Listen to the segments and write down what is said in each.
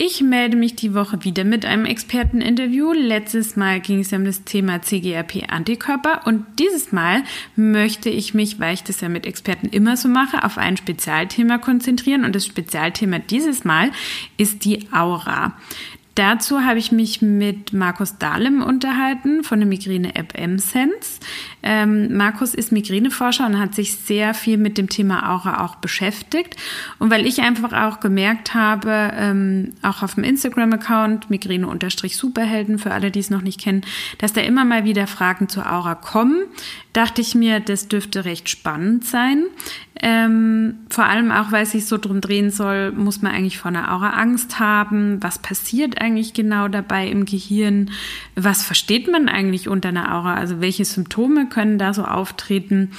Ich melde mich die Woche wieder mit einem Experteninterview. Letztes Mal ging es um das Thema CGRP-Antikörper und dieses Mal möchte ich mich, weil ich das ja mit Experten immer so mache, auf ein Spezialthema konzentrieren und das Spezialthema dieses Mal ist die Aura. Dazu habe ich mich mit Markus Dahlem unterhalten von der Migräne-App M-Sense. Ähm, Markus ist Migräneforscher und hat sich sehr viel mit dem Thema Aura auch beschäftigt. Und weil ich einfach auch gemerkt habe, ähm, auch auf dem Instagram-Account Migräne-Superhelden, für alle, die es noch nicht kennen, dass da immer mal wieder Fragen zur Aura kommen, dachte ich mir, das dürfte recht spannend sein. Ähm, vor allem auch, weil sich so drum drehen soll, muss man eigentlich vor einer Aura Angst haben? Was passiert eigentlich genau dabei im Gehirn? Was versteht man eigentlich unter einer Aura? Also welche Symptome können da so auftreten.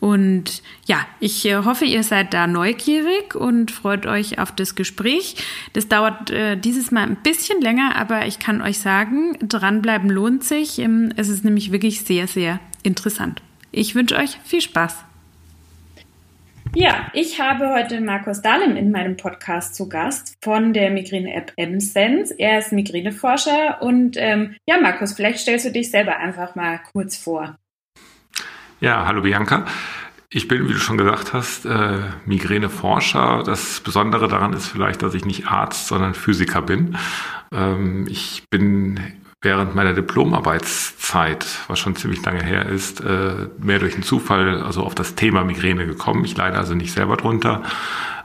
Und ja, ich äh, hoffe, ihr seid da neugierig und freut euch auf das Gespräch. Das dauert äh, dieses Mal ein bisschen länger, aber ich kann euch sagen, dranbleiben lohnt sich. Ähm, es ist nämlich wirklich sehr, sehr interessant. Ich wünsche euch viel Spaß. Ja, ich habe heute Markus Dahlem in meinem Podcast zu Gast von der Migräne-App M-Sense. Er ist Migräneforscher und ähm, ja, Markus, vielleicht stellst du dich selber einfach mal kurz vor. Ja, hallo Bianca. Ich bin, wie du schon gesagt hast, äh, Migräneforscher. Das Besondere daran ist vielleicht, dass ich nicht Arzt, sondern Physiker bin. Ähm, ich bin während meiner Diplomarbeitszeit, was schon ziemlich lange her ist, äh, mehr durch einen Zufall also auf das Thema Migräne gekommen. Ich leide also nicht selber drunter.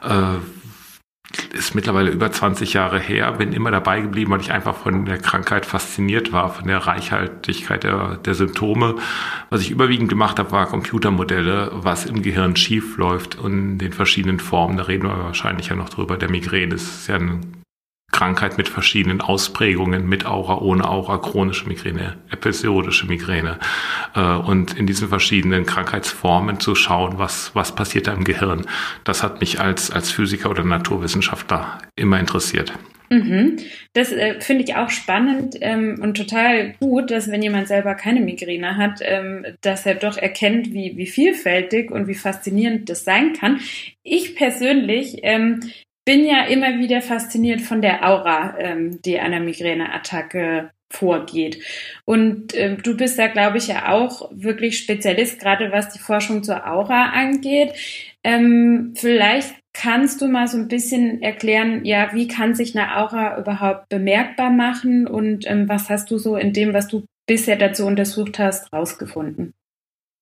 Äh, ist mittlerweile über 20 Jahre her, bin immer dabei geblieben, weil ich einfach von der Krankheit fasziniert war, von der Reichhaltigkeit der, der Symptome. Was ich überwiegend gemacht habe, war Computermodelle, was im Gehirn schief läuft und den verschiedenen Formen. Da reden wir wahrscheinlich ja noch drüber. Der Migräne ist ja ein Krankheit mit verschiedenen Ausprägungen, mit Aura, ohne Aura, chronische Migräne, episodische Migräne. Äh, und in diesen verschiedenen Krankheitsformen zu schauen, was, was passiert da im Gehirn. Das hat mich als, als Physiker oder Naturwissenschaftler immer interessiert. Mhm. Das äh, finde ich auch spannend ähm, und total gut, dass wenn jemand selber keine Migräne hat, ähm, dass er doch erkennt, wie, wie vielfältig und wie faszinierend das sein kann. Ich persönlich ähm, bin ja immer wieder fasziniert von der Aura, ähm, die einer Migräneattacke vorgeht. Und ähm, du bist da, glaube ich, ja auch wirklich Spezialist, gerade was die Forschung zur Aura angeht. Ähm, vielleicht kannst du mal so ein bisschen erklären, ja, wie kann sich eine Aura überhaupt bemerkbar machen und ähm, was hast du so in dem, was du bisher dazu untersucht hast, rausgefunden?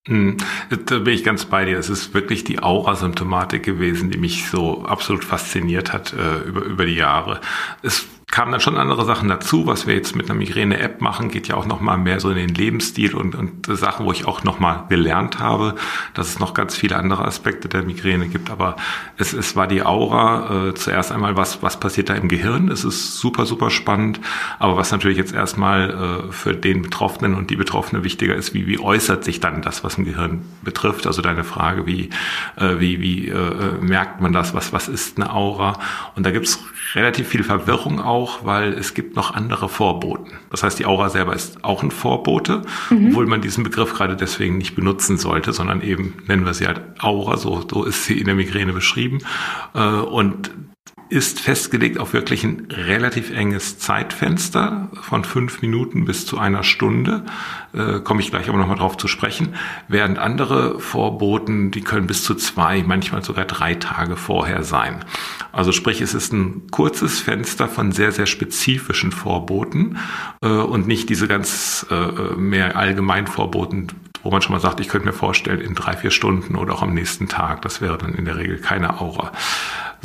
Hm, da bin ich ganz bei dir. Es ist wirklich die Aura-Symptomatik gewesen, die mich so absolut fasziniert hat äh, über, über die Jahre. Es kamen dann schon andere Sachen dazu. Was wir jetzt mit einer Migräne-App machen, geht ja auch nochmal mehr so in den Lebensstil und, und Sachen, wo ich auch nochmal gelernt habe, dass es noch ganz viele andere Aspekte der Migräne gibt. Aber es, es war die Aura. Äh, zuerst einmal, was, was passiert da im Gehirn? Es ist super, super spannend. Aber was natürlich jetzt erstmal äh, für den Betroffenen und die Betroffene wichtiger ist, wie, wie äußert sich dann das, was im Gehirn betrifft? Also deine Frage, wie, äh, wie, wie äh, merkt man das? Was, was ist eine Aura? Und da gibt's relativ viel Verwirrung auch, weil es gibt noch andere Vorboten. Das heißt, die Aura selber ist auch ein Vorbote, mhm. obwohl man diesen Begriff gerade deswegen nicht benutzen sollte, sondern eben nennen wir sie halt Aura, so, so ist sie in der Migräne beschrieben. Äh, und ist festgelegt auf wirklich ein relativ enges Zeitfenster von fünf Minuten bis zu einer Stunde. Äh, Komme ich gleich aber nochmal drauf zu sprechen. Während andere Vorboten, die können bis zu zwei, manchmal sogar drei Tage vorher sein. Also sprich, es ist ein kurzes Fenster von sehr, sehr spezifischen Vorboten äh, und nicht diese ganz äh, mehr allgemein Vorboten, wo man schon mal sagt, ich könnte mir vorstellen, in drei, vier Stunden oder auch am nächsten Tag. Das wäre dann in der Regel keine Aura.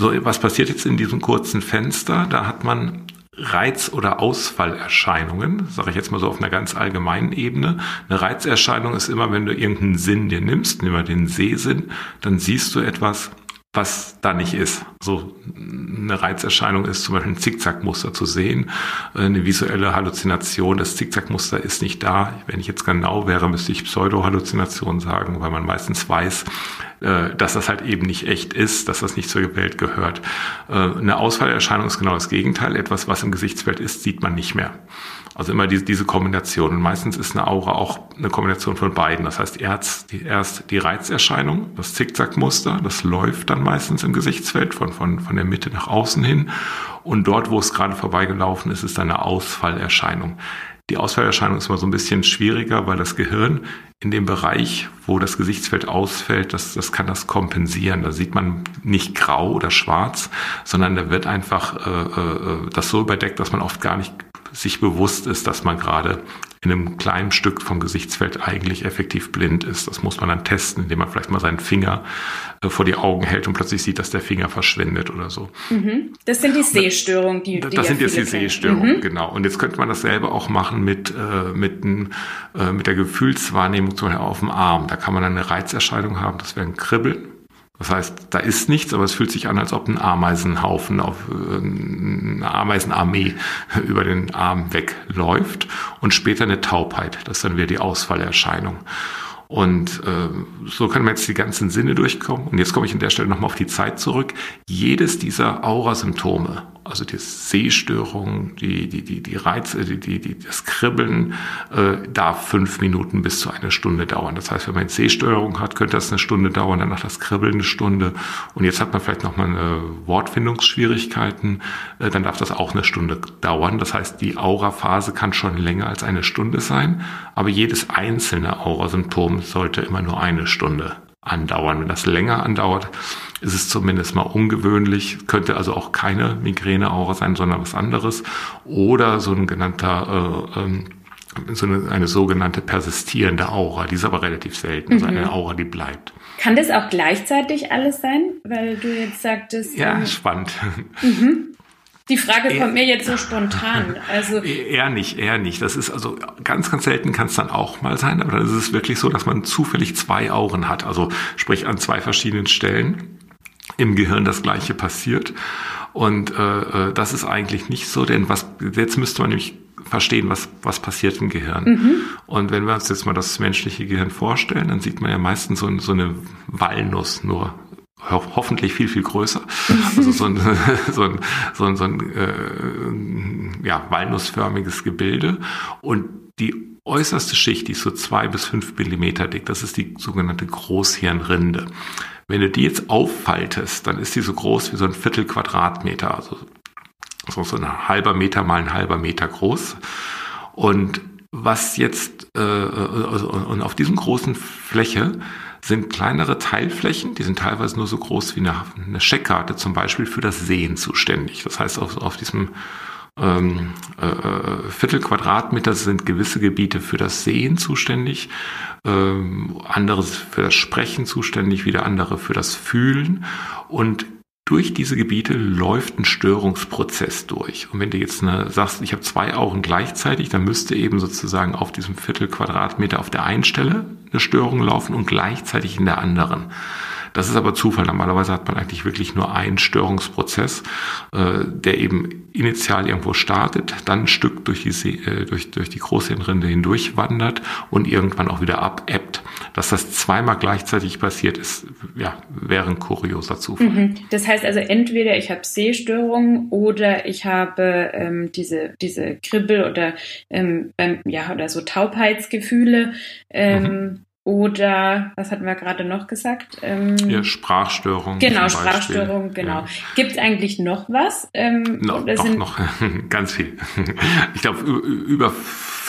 So, was passiert jetzt in diesem kurzen Fenster? Da hat man Reiz- oder Ausfallerscheinungen, sage ich jetzt mal so auf einer ganz allgemeinen Ebene. Eine Reizerscheinung ist immer, wenn du irgendeinen Sinn dir nimmst, nimm mal den Sehsinn, dann siehst du etwas, was da nicht ist. So eine Reizerscheinung ist zum Beispiel ein Zickzackmuster zu sehen, eine visuelle Halluzination. Das Zickzackmuster ist nicht da. Wenn ich jetzt genau wäre, müsste ich Pseudo-Halluzination sagen, weil man meistens weiß, äh, dass das halt eben nicht echt ist, dass das nicht zur Welt gehört. Äh, eine Ausfallerscheinung ist genau das Gegenteil. Etwas, was im Gesichtsfeld ist, sieht man nicht mehr. Also immer diese, diese Kombination. Und meistens ist eine Aura auch eine Kombination von beiden. Das heißt, erst die, erst die Reizerscheinung, das Zickzackmuster, das läuft dann meistens im Gesichtsfeld von, von, von der Mitte nach außen hin. Und dort, wo es gerade vorbeigelaufen ist, ist eine Ausfallerscheinung. Die Ausfallerscheinung ist immer so ein bisschen schwieriger, weil das Gehirn in dem Bereich, wo das Gesichtsfeld ausfällt, das, das kann das kompensieren. Da sieht man nicht grau oder schwarz, sondern da wird einfach äh, äh, das so überdeckt, dass man oft gar nicht sich bewusst ist, dass man gerade in einem kleinen Stück vom Gesichtsfeld eigentlich effektiv blind ist. Das muss man dann testen, indem man vielleicht mal seinen Finger äh, vor die Augen hält und plötzlich sieht, dass der Finger verschwindet oder so. Mhm. Das sind die Sehstörungen, die, die Das sind jetzt die Sehstörungen, mhm. genau. Und jetzt könnte man dasselbe auch machen mit, äh, mit, äh, mit der Gefühlswahrnehmung zum Beispiel auf dem Arm. Da kann man eine Reizerscheinung haben, das wäre ein Kribbeln. Das heißt, da ist nichts, aber es fühlt sich an, als ob ein Ameisenhaufen auf äh, eine Ameisenarmee über den Arm wegläuft und später eine Taubheit. Das ist dann wieder die Ausfallerscheinung. Und äh, so können wir jetzt die ganzen Sinne durchkommen. Und jetzt komme ich an der Stelle nochmal auf die Zeit zurück. Jedes dieser Aurasymptome, also die Sehstörung, die, die, die, die Reize, die, die, die, das Kribbeln, äh, darf fünf Minuten bis zu eine Stunde dauern. Das heißt, wenn man eine Sehstörung hat, könnte das eine Stunde dauern, danach das Kribbeln eine Stunde. Und jetzt hat man vielleicht nochmal eine Wortfindungsschwierigkeiten, äh, dann darf das auch eine Stunde dauern. Das heißt, die Auraphase kann schon länger als eine Stunde sein, aber jedes einzelne Aurasymptom sollte immer nur eine Stunde andauern. Wenn das länger andauert, ist es zumindest mal ungewöhnlich, könnte also auch keine Migräne-Aura sein, sondern was anderes. Oder so ein genannter äh, ähm, so eine, eine sogenannte persistierende Aura, die ist aber relativ selten, also eine mhm. Aura, die bleibt. Kann das auch gleichzeitig alles sein, weil du jetzt sagtest? Ja, ähm, spannend. Mhm. Die Frage kommt mir jetzt so spontan. Also eher nicht, eher nicht. Das ist also ganz, ganz selten kann es dann auch mal sein, aber dann ist es wirklich so, dass man zufällig zwei Augen hat. Also sprich an zwei verschiedenen Stellen im Gehirn das Gleiche passiert. Und äh, äh das ist eigentlich nicht so, denn was jetzt müsste man nämlich verstehen, was, was passiert im Gehirn. Mhm. Und wenn wir uns jetzt mal das menschliche Gehirn vorstellen, dann sieht man ja meistens so, so eine Walnuss nur ho hoffentlich viel, viel größer. Also so ein, so ein, so ein, so ein äh, ja, walnussförmiges Gebilde. Und die äußerste Schicht, die ist so zwei bis fünf Millimeter dick, das ist die sogenannte Großhirnrinde. Wenn du die jetzt auffaltest, dann ist die so groß wie so ein Viertel Quadratmeter, also so ein halber Meter mal ein halber Meter groß. Und was jetzt, äh, also, und auf diesem großen Fläche sind kleinere Teilflächen, die sind teilweise nur so groß wie eine, eine Scheckkarte zum Beispiel für das Sehen zuständig. Das heißt, auf, auf diesem ähm, äh, Viertel Quadratmeter sind gewisse Gebiete für das Sehen zuständig, ähm, andere für das Sprechen zuständig, wieder andere für das Fühlen und durch diese Gebiete läuft ein Störungsprozess durch. Und wenn du jetzt eine, sagst, ich habe zwei Augen gleichzeitig, dann müsste eben sozusagen auf diesem Viertel Quadratmeter auf der einen Stelle eine Störung laufen und gleichzeitig in der anderen. Das ist aber Zufall. Normalerweise hat man eigentlich wirklich nur einen Störungsprozess, äh, der eben initial irgendwo startet, dann ein Stück durch die, äh, durch, durch die Großhirnrinde hindurch wandert und irgendwann auch wieder abebbt. Dass das zweimal gleichzeitig passiert ist, ja, wäre ein kurioser Zufall. Mhm. Das heißt also entweder ich habe Sehstörungen oder ich habe ähm, diese, diese Kribbel oder, ähm, ähm, ja, oder so Taubheitsgefühle. Ähm, mhm. Oder was hatten wir gerade noch gesagt? Ähm, ja, Sprachstörung. Genau, Sprachstörung, genau. Ja. Gibt es eigentlich noch was? Ähm, no, doch, noch ganz viel. Ich glaube, über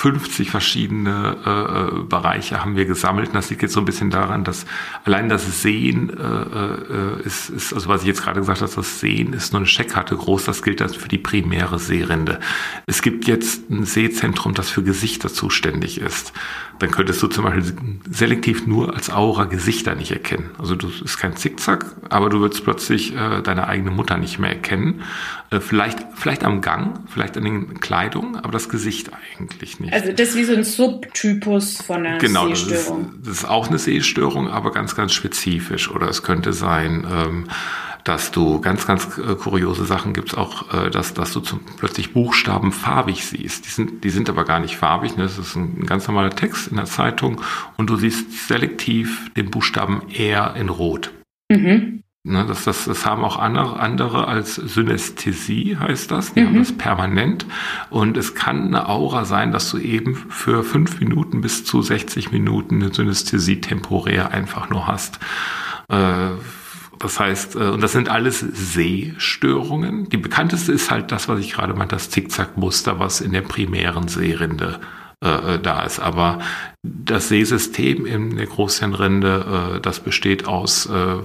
50 verschiedene äh, äh, Bereiche haben wir gesammelt. Und das liegt jetzt so ein bisschen daran, dass allein das Sehen äh, äh, ist, ist, also was ich jetzt gerade gesagt habe, das Sehen ist nur eine Scheckkarte groß. Das gilt das für die primäre Sehrinde. Es gibt jetzt ein Sehzentrum, das für Gesichter zuständig ist dann könntest du zum Beispiel selektiv nur als Aura Gesichter nicht erkennen. Also du ist kein Zickzack, aber du würdest plötzlich äh, deine eigene Mutter nicht mehr erkennen. Äh, vielleicht, vielleicht am Gang, vielleicht an den Kleidungen, aber das Gesicht eigentlich nicht. Also das ist wie so ein Subtypus von einer genau, Sehstörung. Genau, das, das ist, auch eine Sehstörung, aber ganz, ganz spezifisch. Oder es könnte sein, ähm, dass du ganz, ganz äh, kuriose Sachen gibt's auch, äh, dass, dass du zum, plötzlich Buchstaben farbig siehst. Die sind, die sind aber gar nicht farbig. Ne? Das ist ein ganz normaler Text in der Zeitung und du siehst selektiv den Buchstaben R in Rot. Mhm. Ne, das, das, das haben auch andere, andere als Synästhesie, heißt das. Die mhm. haben das permanent. Und es kann eine Aura sein, dass du eben für fünf Minuten bis zu 60 Minuten eine Synästhesie temporär einfach nur hast. Äh, das heißt, äh, und das sind alles Sehstörungen. Die bekannteste ist halt das, was ich gerade meinte, das Zickzackmuster, was in der primären Sehrinde äh, da ist. Aber das Sehsystem in der Großhirnrinde, äh, das besteht aus äh,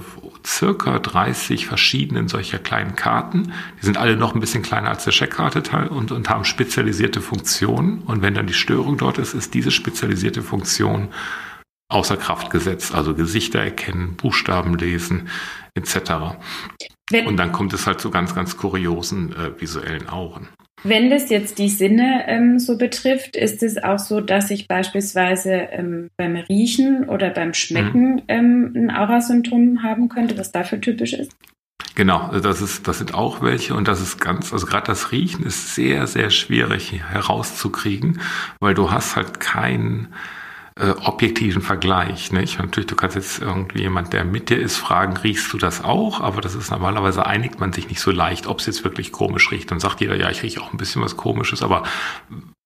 circa 30 verschiedenen solcher kleinen Karten. Die sind alle noch ein bisschen kleiner als der Checkkarte und, und haben spezialisierte Funktionen. Und wenn dann die Störung dort ist, ist diese spezialisierte Funktion außer Kraft gesetzt. Also Gesichter erkennen, Buchstaben lesen etc. Wenn, und dann kommt es halt zu ganz, ganz kuriosen äh, visuellen Auren. Wenn das jetzt die Sinne ähm, so betrifft, ist es auch so, dass ich beispielsweise ähm, beim Riechen oder beim Schmecken mhm. ähm, ein Aurasymptom haben könnte, was dafür typisch ist? Genau, das ist, das sind auch welche und das ist ganz, also gerade das Riechen ist sehr, sehr schwierig herauszukriegen, weil du hast halt keinen äh, objektiven Vergleich. Nicht? Natürlich, du kannst jetzt irgendwie jemand, der mit dir ist, fragen, riechst du das auch? Aber das ist normalerweise einigt man sich nicht so leicht, ob es jetzt wirklich komisch riecht. Dann sagt jeder, ja, ich rieche auch ein bisschen was Komisches, aber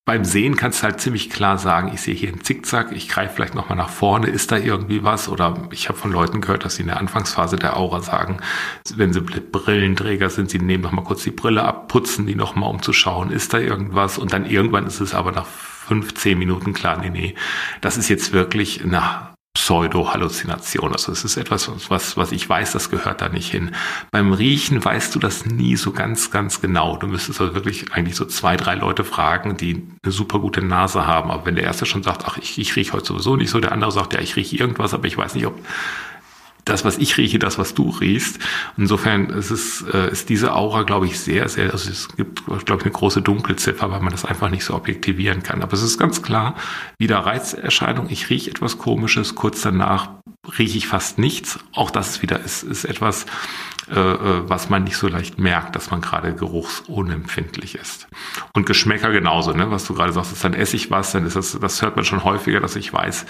beim Sehen kannst du halt ziemlich klar sagen, ich sehe hier einen Zickzack, ich greife vielleicht nochmal nach vorne, ist da irgendwie was? Oder ich habe von Leuten gehört, dass sie in der Anfangsphase der Aura sagen, wenn sie Brillenträger sind, sie nehmen nochmal kurz die Brille ab, putzen die nochmal, um zu schauen, ist da irgendwas? Und dann irgendwann ist es aber nach fünf, zehn Minuten klar, nee, nee, das ist jetzt wirklich eine Pseudo-Halluzination. Also es ist etwas, was, was ich weiß, das gehört da nicht hin. Beim Riechen weißt du das nie so ganz, ganz genau. Du müsstest also wirklich eigentlich so zwei, drei Leute fragen, die eine super gute Nase haben. Aber wenn der erste schon sagt, ach, ich, ich rieche heute sowieso nicht so, der andere sagt, ja, ich rieche irgendwas, aber ich weiß nicht, ob das, was ich rieche, das, was du riechst. Insofern ist es, äh, ist diese Aura, glaube ich, sehr, sehr, also es gibt, glaube ich, eine große Dunkelziffer, weil man das einfach nicht so objektivieren kann. Aber es ist ganz klar, wieder Reizerscheinung, ich rieche etwas Komisches, kurz danach rieche ich fast nichts. Auch das wieder, ist, ist etwas, äh, äh, was man nicht so leicht merkt, dass man gerade geruchsunempfindlich ist. Und Geschmäcker genauso, ne? was du gerade sagst, ist dann esse ich was, dann ist das, das hört man schon häufiger, dass ich weiß,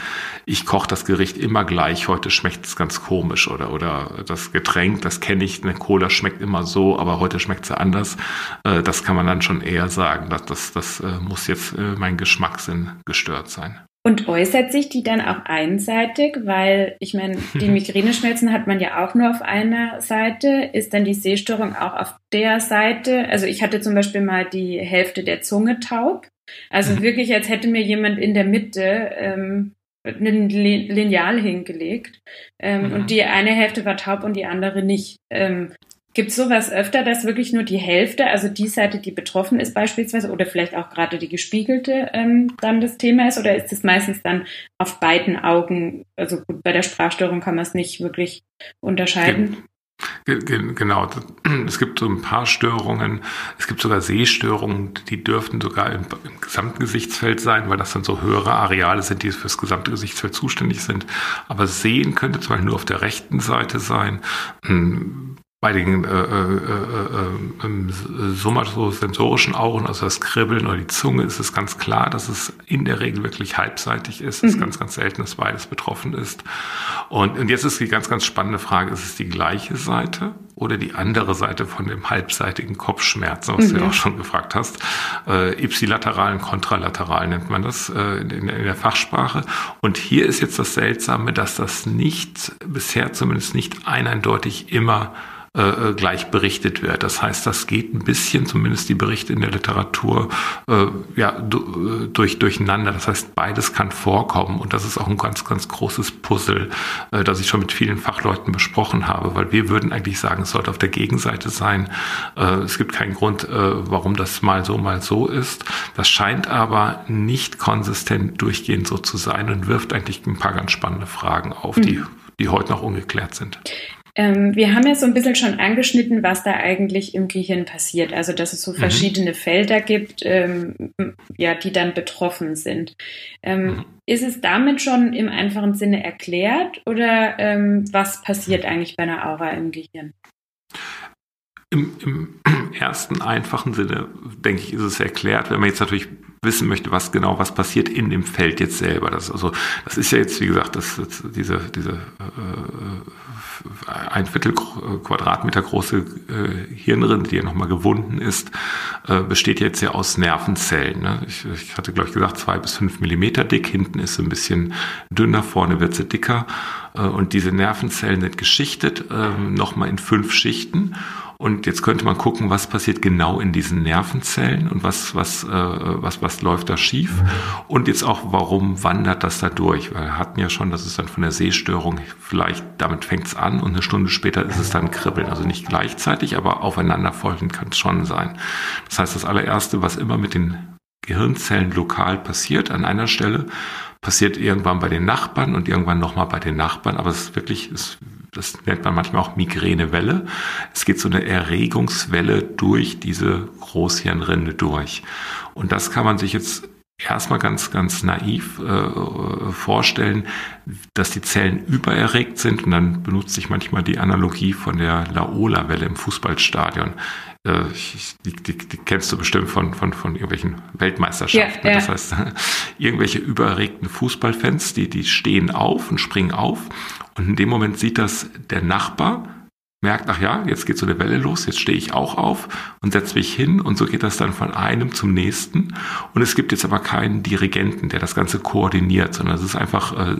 ich koche das Gericht immer gleich, heute schmeckt es ganz komisch oder, oder das Getränk, das kenne ich, eine Cola schmeckt immer so, aber heute schmeckt sie anders. Äh, das kann man dann schon eher sagen, dass das, das äh, muss jetzt äh, mein Geschmackssinn gestört sein. Und äußert sich die dann auch einseitig? Weil ich meine, die Migräneschmerzen hat man ja auch nur auf einer Seite. Ist dann die Sehstörung auch auf der Seite? Also ich hatte zum Beispiel mal die Hälfte der Zunge taub. Also mhm. wirklich, als hätte mir jemand in der Mitte ähm, ein Lineal hingelegt. Ähm, mhm. Und die eine Hälfte war taub und die andere nicht. Ähm, Gibt es sowas öfter, dass wirklich nur die Hälfte, also die Seite, die betroffen ist beispielsweise, oder vielleicht auch gerade die gespiegelte, ähm, dann das Thema ist? Oder ist es meistens dann auf beiden Augen? Also gut, bei der Sprachstörung kann man es nicht wirklich unterscheiden. Genau, es gibt so ein paar Störungen. Es gibt sogar Sehstörungen, die dürften sogar im, im gesamten Gesichtsfeld sein, weil das dann so höhere Areale sind, die fürs gesamte Gesichtsfeld zuständig sind. Aber Sehen könnte zum Beispiel nur auf der rechten Seite sein. Bei den äh, äh, äh, äh, somatosensorischen Augen, also das Kribbeln oder die Zunge, ist es ganz klar, dass es in der Regel wirklich halbseitig ist. Es ist mhm. ganz, ganz selten, dass beides betroffen ist. Und, und jetzt ist die ganz, ganz spannende Frage, ist es die gleiche Seite oder die andere Seite von dem halbseitigen Kopfschmerz, was mhm. du ja auch schon gefragt hast. Äh, ipsilateral und kontralateral nennt man das äh, in, in der Fachsprache. Und hier ist jetzt das Seltsame, dass das nicht, bisher zumindest nicht eindeutig immer äh, äh, gleich berichtet wird. Das heißt, das geht ein bisschen, zumindest die Berichte in der Literatur, äh, ja, äh, durch, durcheinander. Das heißt, beides kann vorkommen und das ist auch ein ganz, ganz großes Puzzle, äh, das ich schon mit vielen Fachleuten besprochen habe, weil wir würden eigentlich sagen, es sollte auf der Gegenseite sein. Äh, es gibt keinen Grund, warum das mal so, mal so ist. Das scheint aber nicht konsistent durchgehend so zu sein und wirft eigentlich ein paar ganz spannende Fragen auf, mhm. die die heute noch ungeklärt sind. Ähm, wir haben ja so ein bisschen schon angeschnitten, was da eigentlich im Gehirn passiert. Also, dass es so mhm. verschiedene Felder gibt, ähm, ja, die dann betroffen sind. Ähm, mhm. Ist es damit schon im einfachen Sinne erklärt oder ähm, was passiert eigentlich bei einer Aura im Gehirn? Im, Im ersten einfachen Sinne, denke ich, ist es erklärt. Wenn man jetzt natürlich wissen möchte, was genau was passiert in dem Feld jetzt selber. Das, also, das ist ja jetzt, wie gesagt, das, das diese, diese äh, ein Viertel Quadratmeter große äh, Hirnrinde, die ja nochmal gewunden ist, äh, besteht jetzt ja aus Nervenzellen. Ne? Ich, ich hatte, glaube ich, gesagt, zwei bis fünf Millimeter dick. Hinten ist sie ein bisschen dünner, vorne wird sie dicker. Äh, und diese Nervenzellen sind geschichtet, äh, nochmal in fünf Schichten. Und jetzt könnte man gucken, was passiert genau in diesen Nervenzellen und was, was, äh, was, was läuft da schief. Und jetzt auch, warum wandert das da durch? Weil wir hatten ja schon, das ist dann von der Sehstörung, vielleicht damit fängt es an und eine Stunde später ist es dann Kribbeln. Also nicht gleichzeitig, aber aufeinanderfolgend kann es schon sein. Das heißt, das allererste, was immer mit den Gehirnzellen lokal passiert an einer Stelle, passiert irgendwann bei den Nachbarn und irgendwann nochmal bei den Nachbarn. Aber es ist wirklich, es das nennt man manchmal auch Migränewelle. Es geht so eine Erregungswelle durch diese Großhirnrinde durch. Und das kann man sich jetzt erstmal ganz, ganz naiv äh, vorstellen, dass die Zellen übererregt sind und dann benutze ich manchmal die Analogie von der Laola-Welle im Fußballstadion. Äh, die, die, die, kennst du bestimmt von, von, von irgendwelchen Weltmeisterschaften. Ja, ja. Das heißt, irgendwelche übererregten Fußballfans, die, die stehen auf und springen auf und in dem Moment sieht das der Nachbar merkt, ach ja, jetzt geht so eine Welle los, jetzt stehe ich auch auf und setze mich hin und so geht das dann von einem zum nächsten. Und es gibt jetzt aber keinen Dirigenten, der das Ganze koordiniert, sondern es ist einfach äh,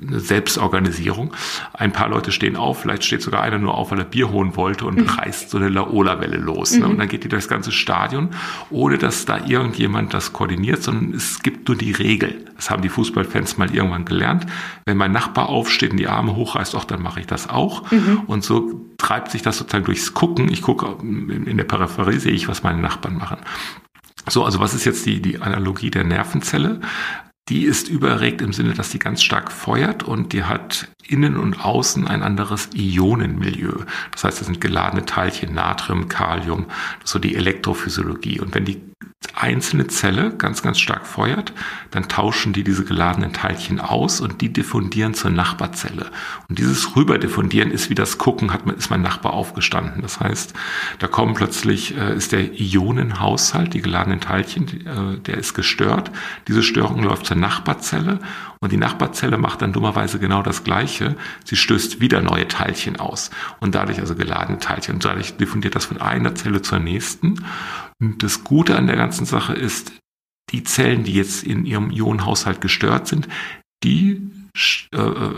eine Selbstorganisierung. Ein paar Leute stehen auf, vielleicht steht sogar einer nur auf, weil er Bier holen wollte und mhm. reißt so eine Laola-Welle los. Ne? Mhm. Und dann geht die durchs ganze Stadion, ohne dass da irgendjemand das koordiniert, sondern es gibt nur die Regel. Das haben die Fußballfans mal irgendwann gelernt. Wenn mein Nachbar aufsteht und die Arme hochreißt, auch dann mache ich das auch. Mhm. Und so treibt sich das sozusagen durchs Gucken. Ich gucke in der Peripherie, sehe ich, was meine Nachbarn machen. So, also was ist jetzt die, die Analogie der Nervenzelle? Die ist überregt im Sinne, dass sie ganz stark feuert und die hat innen und außen ein anderes Ionenmilieu. Das heißt, das sind geladene Teilchen, Natrium, Kalium, so die Elektrophysiologie. Und wenn die einzelne Zelle ganz, ganz stark feuert, dann tauschen die diese geladenen Teilchen aus und die diffundieren zur Nachbarzelle. Und dieses Rüberdiffundieren ist wie das Gucken, hat, ist mein Nachbar aufgestanden. Das heißt, da kommen plötzlich, äh, ist der Ionenhaushalt, die geladenen Teilchen, äh, der ist gestört. Diese Störung läuft zur Nachbarzelle und die Nachbarzelle macht dann dummerweise genau das Gleiche. Sie stößt wieder neue Teilchen aus und dadurch also geladene Teilchen. Und dadurch diffundiert das von einer Zelle zur nächsten. Und das Gute an der ganzen Sache ist, die Zellen, die jetzt in ihrem Ionenhaushalt gestört sind, die äh, äh,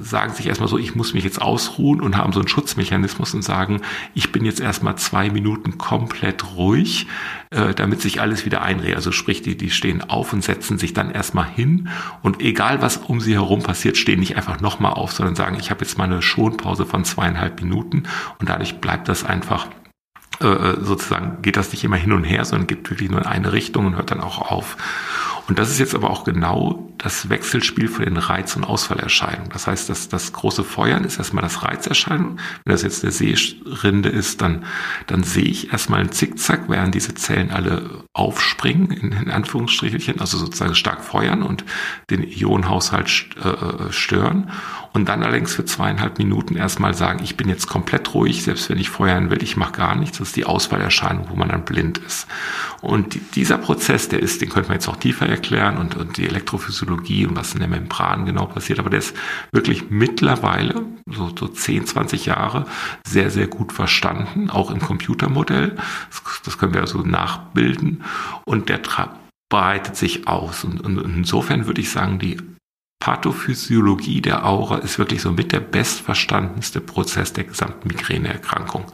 sagen sich erstmal so, ich muss mich jetzt ausruhen und haben so einen Schutzmechanismus und sagen, ich bin jetzt erstmal zwei Minuten komplett ruhig, äh, damit sich alles wieder einreht. Also sprich, die, die stehen auf und setzen sich dann erstmal hin und egal was um sie herum passiert, stehen nicht einfach nochmal auf, sondern sagen, ich habe jetzt mal eine Schonpause von zweieinhalb Minuten und dadurch bleibt das einfach sozusagen geht das nicht immer hin und her, sondern geht wirklich nur in eine Richtung und hört dann auch auf. Und das ist jetzt aber auch genau das Wechselspiel von den Reiz- und Ausfallerscheinungen. Das heißt, dass das große Feuern ist erstmal das Reizerscheinung. Wenn das jetzt der Seerinde ist, dann, dann sehe ich erstmal einen Zickzack, während diese Zellen alle aufspringen, in, in Anführungsstrichelchen, also sozusagen stark feuern und den Ionenhaushalt äh, stören. Und dann allerdings für zweieinhalb Minuten erstmal sagen, ich bin jetzt komplett ruhig, selbst wenn ich feuern will, ich mache gar nichts. Das ist die Ausfallerscheinung, wo man dann blind ist. Und dieser Prozess, der ist, den könnte man jetzt auch tiefer erklären und, und die Elektrophysiologie und was in der Membran genau passiert. Aber der ist wirklich mittlerweile, so, so 10, 20 Jahre, sehr, sehr gut verstanden, auch im Computermodell. Das, das können wir also nachbilden. Und der breitet sich aus. Und, und insofern würde ich sagen, die Pathophysiologie der Aura ist wirklich so mit der bestverstandenste Prozess der gesamten Migräneerkrankung.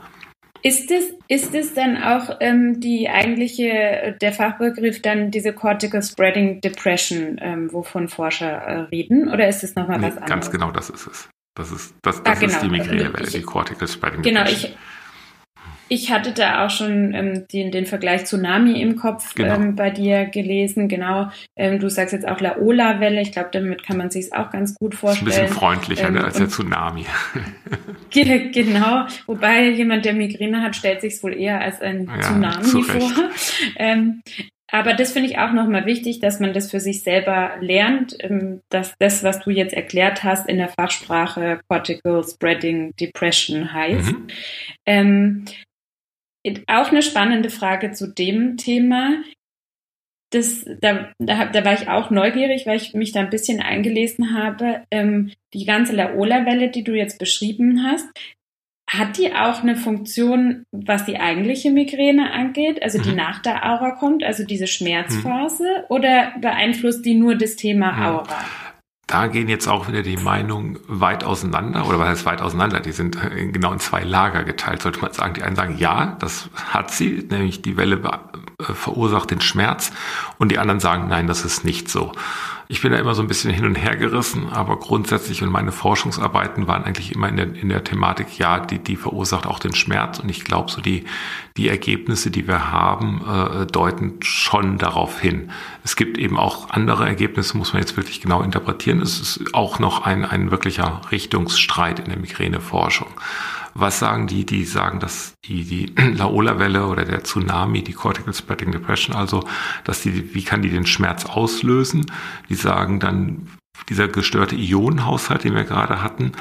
Ist es, ist es dann auch ähm, die eigentliche, der Fachbegriff dann diese Cortical Spreading Depression, ähm, wovon Forscher äh, reden? Oder ist es nochmal nee, was anderes? Ganz genau das ist es. Das ist, das, das ah, genau. ist die Migränewelle, die Cortical Spreading genau, Depression. Genau, ich hatte da auch schon ähm, den, den Vergleich Tsunami im Kopf genau. ähm, bei dir gelesen. Genau. Ähm, du sagst jetzt auch Laola-Welle. Ich glaube, damit kann man sich auch ganz gut vorstellen. Ist ein bisschen freundlicher ne, ähm, als der Tsunami. genau. Wobei jemand, der Migräne hat, stellt sich wohl eher als ein ja, Tsunami vor. Ähm, aber das finde ich auch nochmal wichtig, dass man das für sich selber lernt, ähm, dass das, was du jetzt erklärt hast, in der Fachsprache Cortical Spreading Depression heißt. Mhm. Ähm, auch eine spannende Frage zu dem Thema. Das, da, da, da war ich auch neugierig, weil ich mich da ein bisschen eingelesen habe. Ähm, die ganze Laola-Welle, die du jetzt beschrieben hast, hat die auch eine Funktion, was die eigentliche Migräne angeht, also die mhm. nach der Aura kommt, also diese Schmerzphase, mhm. oder beeinflusst die nur das Thema Aura? Da gehen jetzt auch wieder die Meinungen weit auseinander, oder was heißt weit auseinander? Die sind genau in zwei Lager geteilt, sollte man sagen. Die einen sagen, ja, das hat sie, nämlich die Welle äh, verursacht den Schmerz, und die anderen sagen, nein, das ist nicht so. Ich bin da immer so ein bisschen hin und her gerissen, aber grundsätzlich und meine Forschungsarbeiten waren eigentlich immer in der, in der Thematik, ja, die, die verursacht auch den Schmerz. Und ich glaube, so die, die Ergebnisse, die wir haben, äh, deuten schon darauf hin. Es gibt eben auch andere Ergebnisse, muss man jetzt wirklich genau interpretieren. Es ist auch noch ein, ein wirklicher Richtungsstreit in der Migräneforschung. Was sagen die? Die sagen, dass die, die Laola-Welle oder der Tsunami, die Cortical Spreading Depression, also, dass die, wie kann die den Schmerz auslösen? Die sagen dann, dieser gestörte Ionenhaushalt, den wir gerade hatten,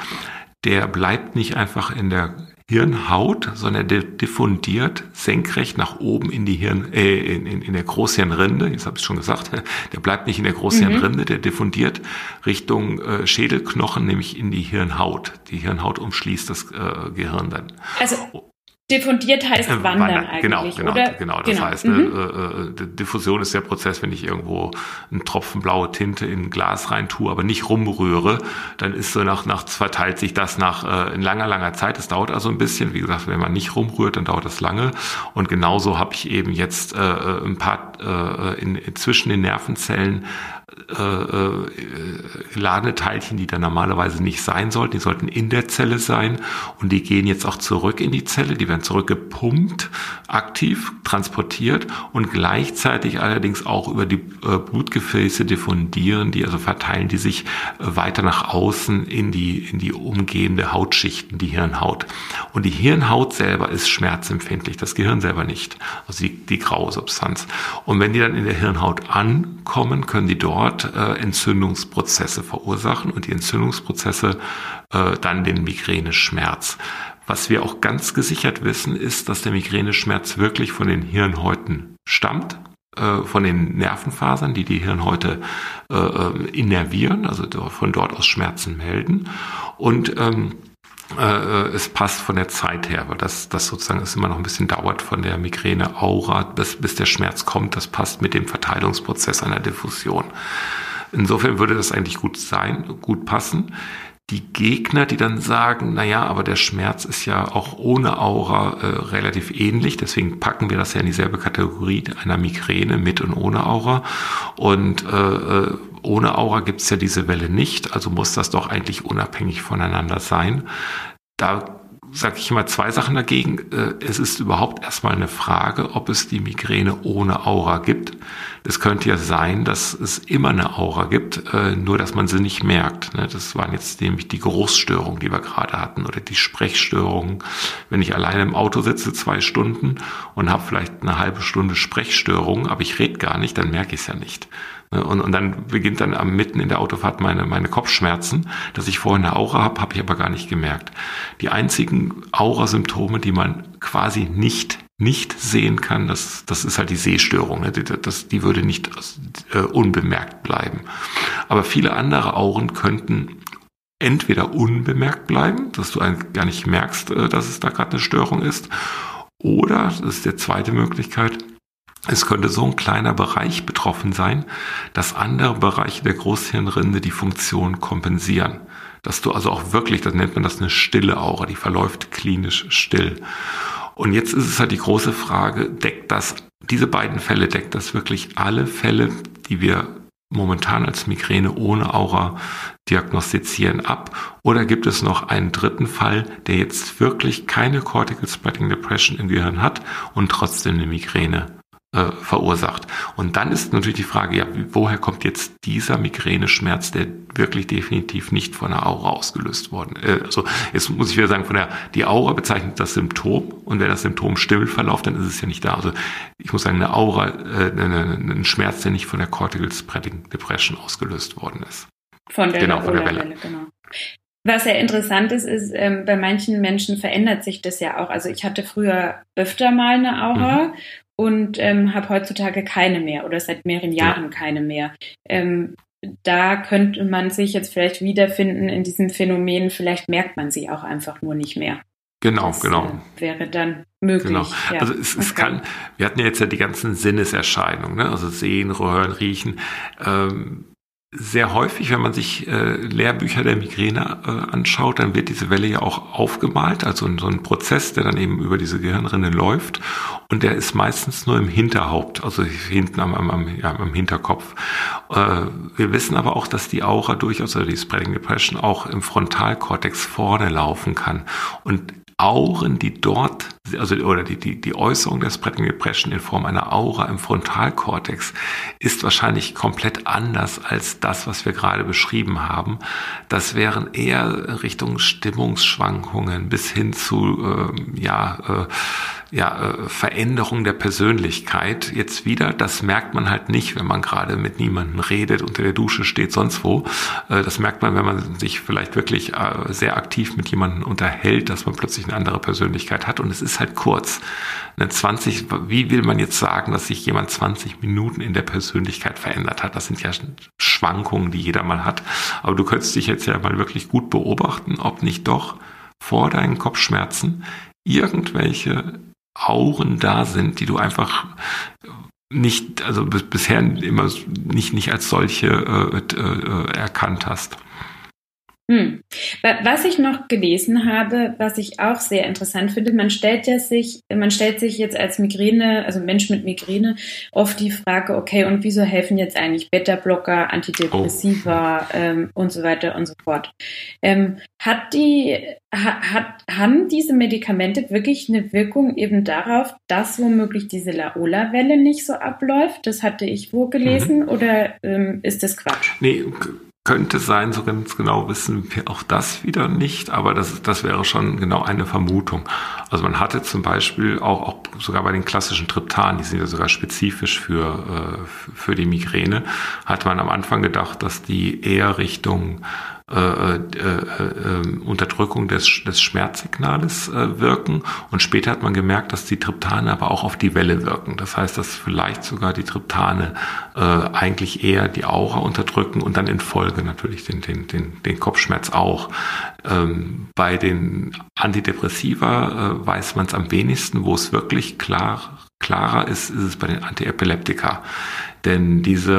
der bleibt nicht einfach in der Hirnhaut, sondern der diffundiert senkrecht nach oben in die Hirn, äh, in, in, in der Großhirnrinde. Jetzt habe ich schon gesagt, der bleibt nicht in der Großhirnrinde, mhm. der diffundiert Richtung äh, Schädelknochen, nämlich in die Hirnhaut. Die Hirnhaut umschließt das äh, Gehirn dann. Also Diffundiert heißt äh, wandern, wandern genau, eigentlich, genau, oder? Genau, das genau. heißt, ne, mhm. äh, äh Diffusion ist der Prozess, wenn ich irgendwo einen Tropfen blaue Tinte in ein Glas rein tue, aber nicht rumrühre, dann ist so nach, nach verteilt sich das nach äh, in langer, langer Zeit. Es dauert also ein bisschen. Wie gesagt, wenn man nicht rumrührt, dann dauert das lange. Und genauso habe ich eben jetzt äh, äh ein paar äh, in, zwischen den Nervenzellen äh, äh, geladene Teilchen, die da normalerweise nicht sein sollten. Die sollten in der Zelle sein und die gehen jetzt auch zurück in die Zelle. Die werden zurückgepumpt, aktiv transportiert und gleichzeitig allerdings auch über die äh, Blutgefäße diffundieren, die also verteilen die sich äh, weiter nach außen in die in die umgehende Hautschichten, die Hirnhaut. Und die Hirnhaut selber ist schmerzempfindlich, das Gehirn selber nicht. Also die, die graue Substanz. Und wenn die dann in der Hirnhaut ankommen, können die dort dort äh, Entzündungsprozesse verursachen und die Entzündungsprozesse äh, dann den Migräneschmerz. Was wir auch ganz gesichert wissen, ist, dass der Migräneschmerz wirklich von den Hirnhäuten stammt äh, von den Nervenfasern, die die Hirnhäute äh, äh innervieren, also von dort aus Schmerzen melden. Und ähm, äh, es passt von der Zeit her, weil das, das sozusagen es immer noch ein bisschen dauert von der Migräne-Aura, bis, bis der Schmerz kommt. Das passt mit dem Verteilungsprozess einer Diffusion. Insofern würde das eigentlich gut sein, gut passen. Die Gegner, die dann sagen, na ja, aber der Schmerz ist ja auch ohne Aura äh, relativ ähnlich, deswegen packen wir das ja in dieselbe Kategorie einer Migräne mit und ohne Aura. Und äh, äh ohne Aura gibt es ja diese Welle nicht, also muss das doch eigentlich unabhängig voneinander sein. Da sage ich immer zwei Sachen dagegen. Äh, es ist überhaupt erstmal eine Frage, ob es die Migräne ohne Aura gibt. Es könnte ja sein, dass es immer eine Aura gibt, äh, nur dass man sie nicht merkt. Ne? Das waren jetzt nämlich die Geruchsstörungen, die wir gerade hatten, oder die Sprechstörungen. Wenn ich alleine im Auto sitze zwei Stunden und habe vielleicht eine halbe Stunde Sprechstörung, aber ich rede gar nicht, dann merke ich es ja nicht. Ne, und, und dann beginnt dann am mitten in der Autofahrt meine, meine Kopfschmerzen. Dass ich vorher eine Aura habe, habe ich aber gar nicht gemerkt. Die einzigen Aura-Symptome, die man quasi nicht nicht sehen kann, das, das ist halt die Sehstörung. Ne? Die, das, die würde nicht äh, unbemerkt bleiben. Aber viele andere Auren könnten entweder unbemerkt bleiben, dass du gar nicht merkst, äh, dass es da gerade eine Störung ist, oder, das ist die zweite Möglichkeit, es könnte so ein kleiner Bereich betroffen sein, dass andere Bereiche der Großhirnrinde die Funktion kompensieren. Dass du also auch wirklich, das nennt man das eine stille Aura, die verläuft klinisch still. Und jetzt ist es halt die große Frage, deckt das, diese beiden Fälle, deckt das wirklich alle Fälle, die wir momentan als Migräne ohne Aura diagnostizieren ab? Oder gibt es noch einen dritten Fall, der jetzt wirklich keine Cortical Spreading Depression im Gehirn hat und trotzdem eine Migräne äh, verursacht. Und dann ist natürlich die Frage, ja, woher kommt jetzt dieser Migräneschmerz, der wirklich definitiv nicht von der Aura ausgelöst worden ist? Äh, also jetzt muss ich wieder sagen, von der die Aura bezeichnet das Symptom und wenn das Symptom still verläuft, dann ist es ja nicht da. Also ich muss sagen, eine Aura, äh, ein Schmerz, der nicht von der Cortical Spreading Depression ausgelöst worden ist. Von der, genau, von der Welle. Genau. Was ja interessant ist, ist, ähm, bei manchen Menschen verändert sich das ja auch. Also ich hatte früher öfter mal eine Aura mhm und ähm, habe heutzutage keine mehr oder seit mehreren Jahren ja. keine mehr. Ähm, da könnte man sich jetzt vielleicht wiederfinden in diesem Phänomen. Vielleicht merkt man sie auch einfach nur nicht mehr. Genau, das, genau. Äh, wäre dann möglich. Genau. Ja. Also es, es okay. kann, wir hatten ja jetzt ja die ganzen Sinneserscheinungen, ne? also sehen, hören, riechen. Ähm, sehr häufig, wenn man sich äh, Lehrbücher der Migräne äh, anschaut, dann wird diese Welle ja auch aufgemalt, also so ein Prozess, der dann eben über diese Gehirnrinne läuft und der ist meistens nur im Hinterhaupt, also hinten am, am, ja, am Hinterkopf. Äh, wir wissen aber auch, dass die Aura durchaus, oder die Spreading Depression, auch im Frontalkortex vorne laufen kann. Und Auren, die dort, also oder die, die, die Äußerung der Spreading Depression in Form einer Aura im Frontalkortex ist wahrscheinlich komplett anders als das, was wir gerade beschrieben haben. Das wären eher Richtung Stimmungsschwankungen bis hin zu äh, ja äh, ja, äh, Veränderung der Persönlichkeit jetzt wieder. Das merkt man halt nicht, wenn man gerade mit niemandem redet, unter der Dusche steht, sonst wo. Äh, das merkt man, wenn man sich vielleicht wirklich äh, sehr aktiv mit jemandem unterhält, dass man plötzlich eine andere Persönlichkeit hat. Und es ist halt kurz. Eine 20, wie will man jetzt sagen, dass sich jemand 20 Minuten in der Persönlichkeit verändert hat? Das sind ja Schwankungen, die jeder mal hat. Aber du könntest dich jetzt ja mal wirklich gut beobachten, ob nicht doch vor deinen Kopfschmerzen irgendwelche Auren da sind, die du einfach nicht, also bisher immer nicht, nicht als solche äh, äh, erkannt hast. Hm. Was ich noch gelesen habe, was ich auch sehr interessant finde, man stellt ja sich, man stellt sich jetzt als Migräne, also Mensch mit Migräne, oft die Frage, okay, und wieso helfen jetzt eigentlich Beta-Blocker, Antidepressiva oh. ähm, und so weiter und so fort. Ähm, hat die, ha, hat, haben diese Medikamente wirklich eine Wirkung eben darauf, dass womöglich diese Laola-Welle nicht so abläuft? Das hatte ich wo gelesen mhm. oder ähm, ist das Quatsch? Nee, könnte sein, so ganz genau wissen wir auch das wieder nicht, aber das, das wäre schon genau eine Vermutung. Also man hatte zum Beispiel auch, auch sogar bei den klassischen Triptanen, die sind ja sogar spezifisch für, äh, für die Migräne, hat man am Anfang gedacht, dass die eher Richtung äh, äh, äh, Unterdrückung des, des Schmerzsignales äh, wirken. Und später hat man gemerkt, dass die Triptane aber auch auf die Welle wirken. Das heißt, dass vielleicht sogar die Triptane äh, eigentlich eher die Aura unterdrücken und dann in Folge natürlich den, den, den, den Kopfschmerz auch. Ähm, bei den Antidepressiva äh, weiß man es am wenigsten, wo es wirklich klar klarer ist, ist es bei den Antiepileptika. Denn diese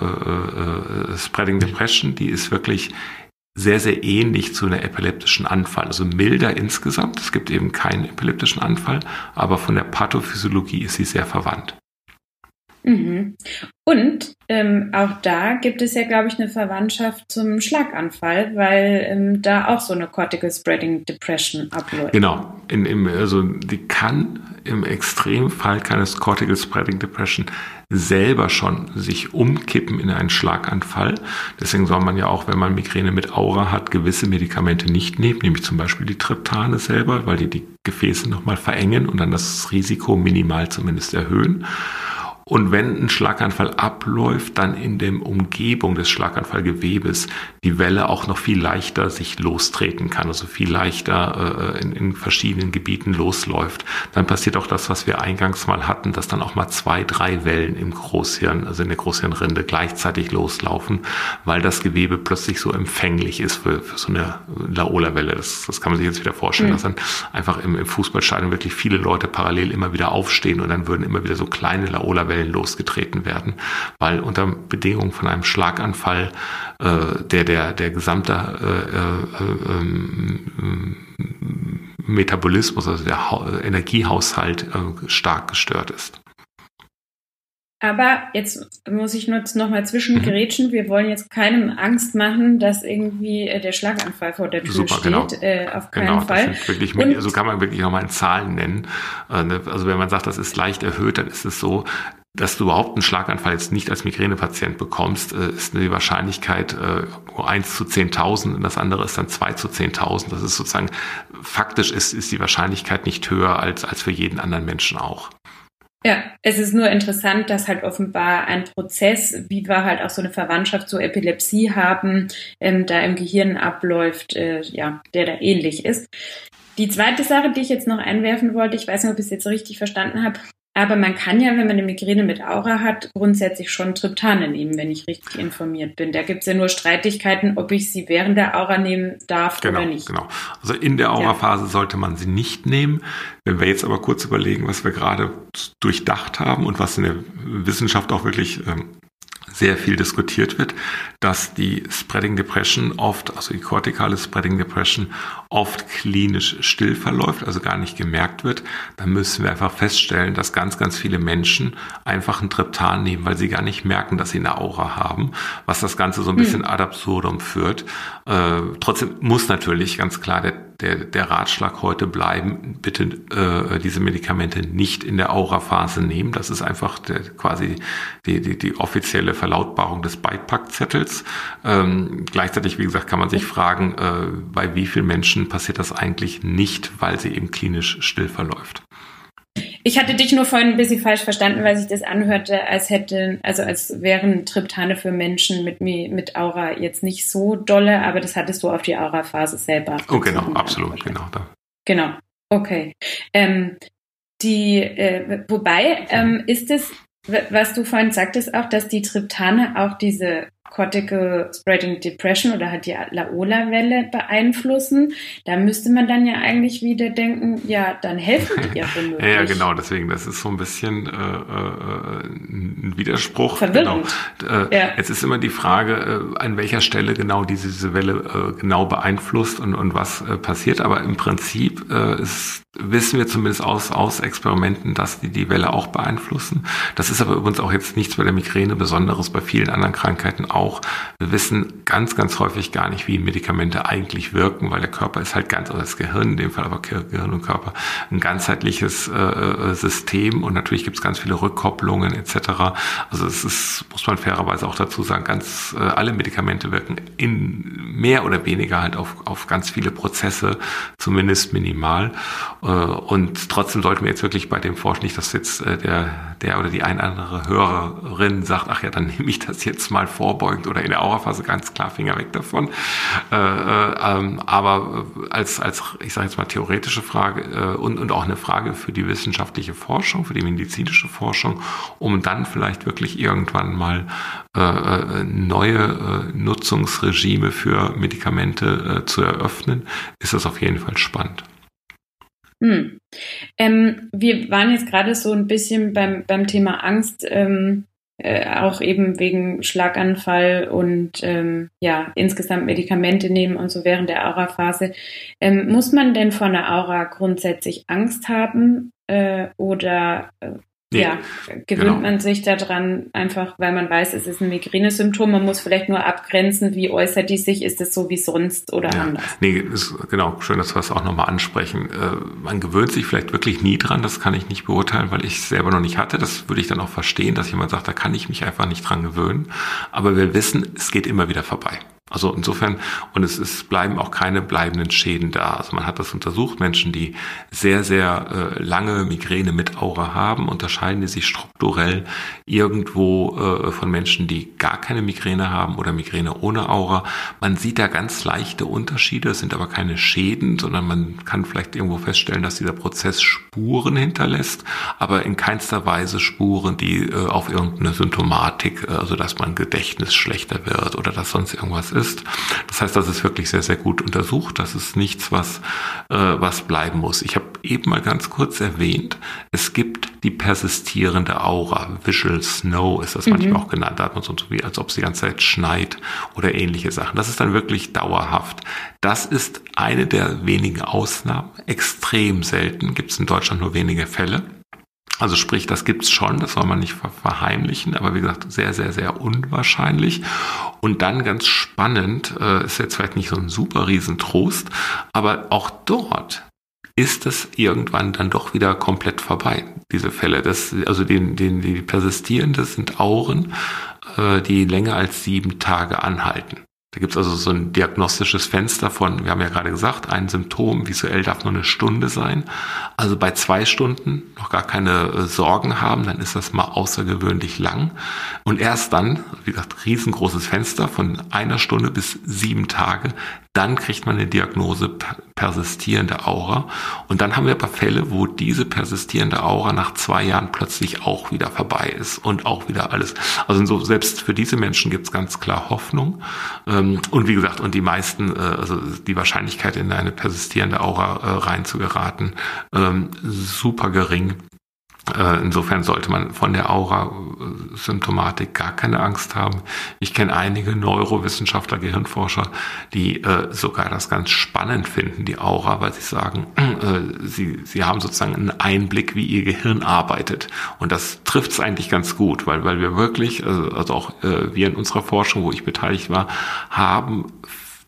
äh, äh, äh, Spreading Depression, die ist wirklich sehr, sehr ähnlich zu einer epileptischen Anfall. Also milder insgesamt. Es gibt eben keinen epileptischen Anfall, aber von der Pathophysiologie ist sie sehr verwandt. Mhm. Und ähm, auch da gibt es ja, glaube ich, eine Verwandtschaft zum Schlaganfall, weil ähm, da auch so eine Cortical Spreading Depression abläuft. Genau. In, im, also die kann im Extremfall keines Cortical Spreading Depression selber schon sich umkippen in einen Schlaganfall. Deswegen soll man ja auch, wenn man Migräne mit Aura hat, gewisse Medikamente nicht nehmen, nämlich zum Beispiel die Triptane selber, weil die die Gefäße nochmal verengen und dann das Risiko minimal zumindest erhöhen. Und wenn ein Schlaganfall abläuft, dann in der Umgebung des Schlaganfallgewebes die Welle auch noch viel leichter sich lostreten kann, also viel leichter äh, in, in, verschiedenen Gebieten losläuft. Dann passiert auch das, was wir eingangs mal hatten, dass dann auch mal zwei, drei Wellen im Großhirn, also in der Großhirnrinde gleichzeitig loslaufen, weil das Gewebe plötzlich so empfänglich ist für, für so eine Laola-Welle. Das, das kann man sich jetzt wieder vorstellen, mhm. dass dann einfach im, im Fußballstadion wirklich viele Leute parallel immer wieder aufstehen und dann würden immer wieder so kleine Laola-Wellen Wellen losgetreten werden, weil unter Bedingungen von einem Schlaganfall äh, der, der, der gesamte äh, äh, ähm, Metabolismus, also der ha Energiehaushalt äh, stark gestört ist. Aber jetzt muss ich nur noch mal zwischengrätschen. Mhm. Wir wollen jetzt keinem Angst machen, dass irgendwie äh, der Schlaganfall vor der Tür Super, steht. Genau. Äh, auf keinen genau, Fall. Wirklich, Und, also kann man wirklich nochmal in Zahlen nennen. Äh, ne, also wenn man sagt, das ist leicht erhöht, dann ist es so, dass du überhaupt einen Schlaganfall jetzt nicht als Migränepatient bekommst, äh, ist die Wahrscheinlichkeit äh, 1 zu 10.000 und das andere ist dann 2 zu 10.000. Das ist sozusagen, faktisch ist, ist die Wahrscheinlichkeit nicht höher als, als für jeden anderen Menschen auch. Ja, es ist nur interessant, dass halt offenbar ein Prozess, wie wir halt auch so eine Verwandtschaft zur Epilepsie haben, ähm, da im Gehirn abläuft, äh, ja, der da ähnlich ist. Die zweite Sache, die ich jetzt noch einwerfen wollte, ich weiß nicht, ob ich es jetzt richtig verstanden habe, aber man kann ja, wenn man eine Migräne mit Aura hat, grundsätzlich schon Triptane nehmen, wenn ich richtig informiert bin. Da gibt es ja nur Streitigkeiten, ob ich sie während der Aura nehmen darf genau, oder nicht. Genau. Also in der Aura-Phase ja. sollte man sie nicht nehmen. Wenn wir jetzt aber kurz überlegen, was wir gerade durchdacht haben und was in der Wissenschaft auch wirklich ähm, sehr viel diskutiert wird, dass die Spreading Depression oft, also die kortikale Spreading Depression, oft klinisch still verläuft, also gar nicht gemerkt wird, dann müssen wir einfach feststellen, dass ganz, ganz viele Menschen einfach ein Triptan nehmen, weil sie gar nicht merken, dass sie eine Aura haben, was das Ganze so ein bisschen hm. ad absurdum führt. Äh, trotzdem muss natürlich ganz klar der der, der Ratschlag heute bleiben, bitte äh, diese Medikamente nicht in der Aura-Phase nehmen. Das ist einfach der, quasi die, die, die offizielle Verlautbarung des Beipackzettels. Ähm, gleichzeitig, wie gesagt, kann man sich fragen, äh, bei wie vielen Menschen passiert das eigentlich nicht, weil sie eben klinisch still verläuft. Ich hatte dich nur vorhin ein bisschen falsch verstanden, weil sich das anhörte, als hätten, also als wären Triptane für Menschen mit, mit Aura jetzt nicht so dolle, aber das hattest du auf die Aura-Phase selber. Oh, genau, absolut, genau. Da. Genau, okay. Ähm, die, äh, wobei, ähm, ist es, was du vorhin sagtest auch, dass die Triptane auch diese Cortical Spreading Depression oder hat die Laola-Welle beeinflussen. Da müsste man dann ja eigentlich wieder denken, ja, dann helfen die ja womöglich. ja, genau, deswegen, das ist so ein bisschen äh, äh, ein Widerspruch. Verwirrend. Genau. Äh, ja. Jetzt ist immer die Frage, äh, an welcher Stelle genau diese, diese Welle äh, genau beeinflusst und, und was äh, passiert. Aber im Prinzip äh, ist wissen wir zumindest aus, aus Experimenten, dass die die Welle auch beeinflussen. Das ist aber übrigens auch jetzt nichts bei der Migräne Besonderes, bei vielen anderen Krankheiten auch. Wir wissen ganz, ganz häufig gar nicht, wie Medikamente eigentlich wirken, weil der Körper ist halt ganz, oder das Gehirn in dem Fall, aber Gehirn und Körper, ein ganzheitliches äh, äh System und natürlich gibt es ganz viele Rückkopplungen etc. Also es ist, muss man fairerweise auch dazu sagen, ganz äh, alle Medikamente wirken in mehr oder weniger halt auf, auf ganz viele Prozesse, zumindest minimal. Äh, und trotzdem sollten wir jetzt wirklich bei dem forschen, nicht, dass jetzt äh, der, der oder die ein andere Hörerin sagt, ach ja, dann nehme ich das jetzt mal vorbeugend oder in der Auraphase ganz klar Finger weg davon. Äh, ähm, aber als, als ich sage jetzt mal theoretische Frage und, und auch eine Frage für die wissenschaftliche Forschung, für die medizinische Forschung, um dann vielleicht wirklich irgendwann mal neue Nutzungsregime für Medikamente zu eröffnen, ist das auf jeden Fall spannend. Hm. Ähm, wir waren jetzt gerade so ein bisschen beim, beim Thema Angst, ähm, äh, auch eben wegen Schlaganfall und ähm, ja, insgesamt Medikamente nehmen und so während der Aura-Phase. Ähm, muss man denn vor einer Aura grundsätzlich Angst haben äh, oder äh, Nee, ja, gewöhnt genau. man sich daran einfach, weil man weiß, es ist ein Migränesymptom. Man muss vielleicht nur abgrenzen, wie äußert die sich, ist es so wie sonst oder ja. anders? Nee, ist, genau, schön, dass wir das auch nochmal ansprechen. Äh, man gewöhnt sich vielleicht wirklich nie dran, das kann ich nicht beurteilen, weil ich es selber noch nicht hatte. Das würde ich dann auch verstehen, dass jemand sagt, da kann ich mich einfach nicht dran gewöhnen. Aber wir wissen, es geht immer wieder vorbei. Also insofern, und es ist, bleiben auch keine bleibenden Schäden da. Also man hat das untersucht, Menschen, die sehr, sehr äh, lange Migräne mit Aura haben, unterscheiden die sich strukturell irgendwo äh, von Menschen, die gar keine Migräne haben oder Migräne ohne Aura. Man sieht da ganz leichte Unterschiede, es sind aber keine Schäden, sondern man kann vielleicht irgendwo feststellen, dass dieser Prozess Spuren hinterlässt, aber in keinster Weise Spuren, die äh, auf irgendeine Symptomatik, äh, also dass man Gedächtnis schlechter wird oder dass sonst irgendwas ist ist. Das heißt, das ist wirklich sehr, sehr gut untersucht. Das ist nichts, was, äh, was bleiben muss. Ich habe eben mal ganz kurz erwähnt, es gibt die persistierende Aura. Visual Snow ist das mhm. manchmal auch genannt. Da hat man so wie, als ob es die ganze Zeit schneit oder ähnliche Sachen. Das ist dann wirklich dauerhaft. Das ist eine der wenigen Ausnahmen. Extrem selten. Gibt es in Deutschland nur wenige Fälle. Also sprich, das gibt's schon, das soll man nicht verheimlichen, aber wie gesagt, sehr, sehr, sehr unwahrscheinlich. Und dann ganz spannend, äh, ist jetzt vielleicht nicht so ein super Riesentrost, aber auch dort ist es irgendwann dann doch wieder komplett vorbei, diese Fälle. Das, also den, den, die persistierende sind Auren, äh, die länger als sieben Tage anhalten. Da gibt's also so ein diagnostisches Fenster von, wir haben ja gerade gesagt, ein Symptom visuell darf nur eine Stunde sein. Also bei zwei Stunden noch gar keine äh, Sorgen haben, dann ist das mal außergewöhnlich lang. Und erst dann, wie gesagt, riesengroßes Fenster von einer Stunde bis sieben Tage, dann kriegt man eine Diagnose persistierende Aura. Und dann haben wir ein paar Fälle, wo diese persistierende Aura nach zwei Jahren plötzlich auch wieder vorbei ist und auch wieder alles. Also so, selbst für diese Menschen gibt es ganz klar Hoffnung. Ähm, und wie gesagt, und die meisten, äh, also die Wahrscheinlichkeit in eine persistierende Aura äh, reinzugeraten, ähm, super gering. Äh, insofern sollte man von der Aura-Symptomatik gar keine Angst haben. Ich kenne einige Neurowissenschaftler, Gehirnforscher, die äh, sogar das ganz spannend finden, die Aura, weil sie sagen, äh, sie, sie haben sozusagen einen Einblick, wie ihr Gehirn arbeitet. Und das trifft es eigentlich ganz gut, weil, weil wir wirklich, also, also auch äh, wir in unserer Forschung, wo ich beteiligt war, haben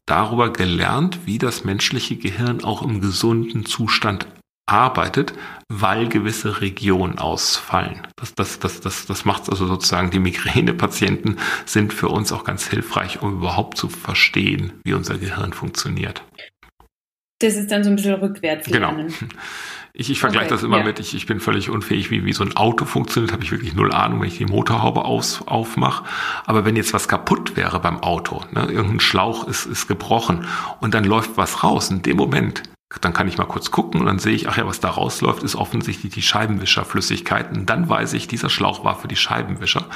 darüber gelernt, wie das menschliche Gehirn auch im gesunden Zustand arbeitet, weil gewisse Regionen ausfallen. Das, das, das, das, das macht also sozusagen, die Migränepatienten sind für uns auch ganz hilfreich, um überhaupt zu verstehen, wie unser Gehirn funktioniert. Das ist dann so ein bisschen rückwärts. Genau. Ich, ich vergleiche okay, das immer ja. mit, ich, ich bin völlig unfähig, wie, wie so ein Auto funktioniert, habe ich wirklich null Ahnung, wenn ich die Motorhaube aus, aufmache. Aber wenn jetzt was kaputt wäre beim Auto, ne, irgendein Schlauch ist, ist gebrochen und dann läuft was raus, in dem Moment dann kann ich mal kurz gucken und dann sehe ich, ach ja, was da rausläuft, ist offensichtlich die Scheibenwischerflüssigkeit. Und dann weiß ich, dieser Schlauch war für die Scheibenwischer.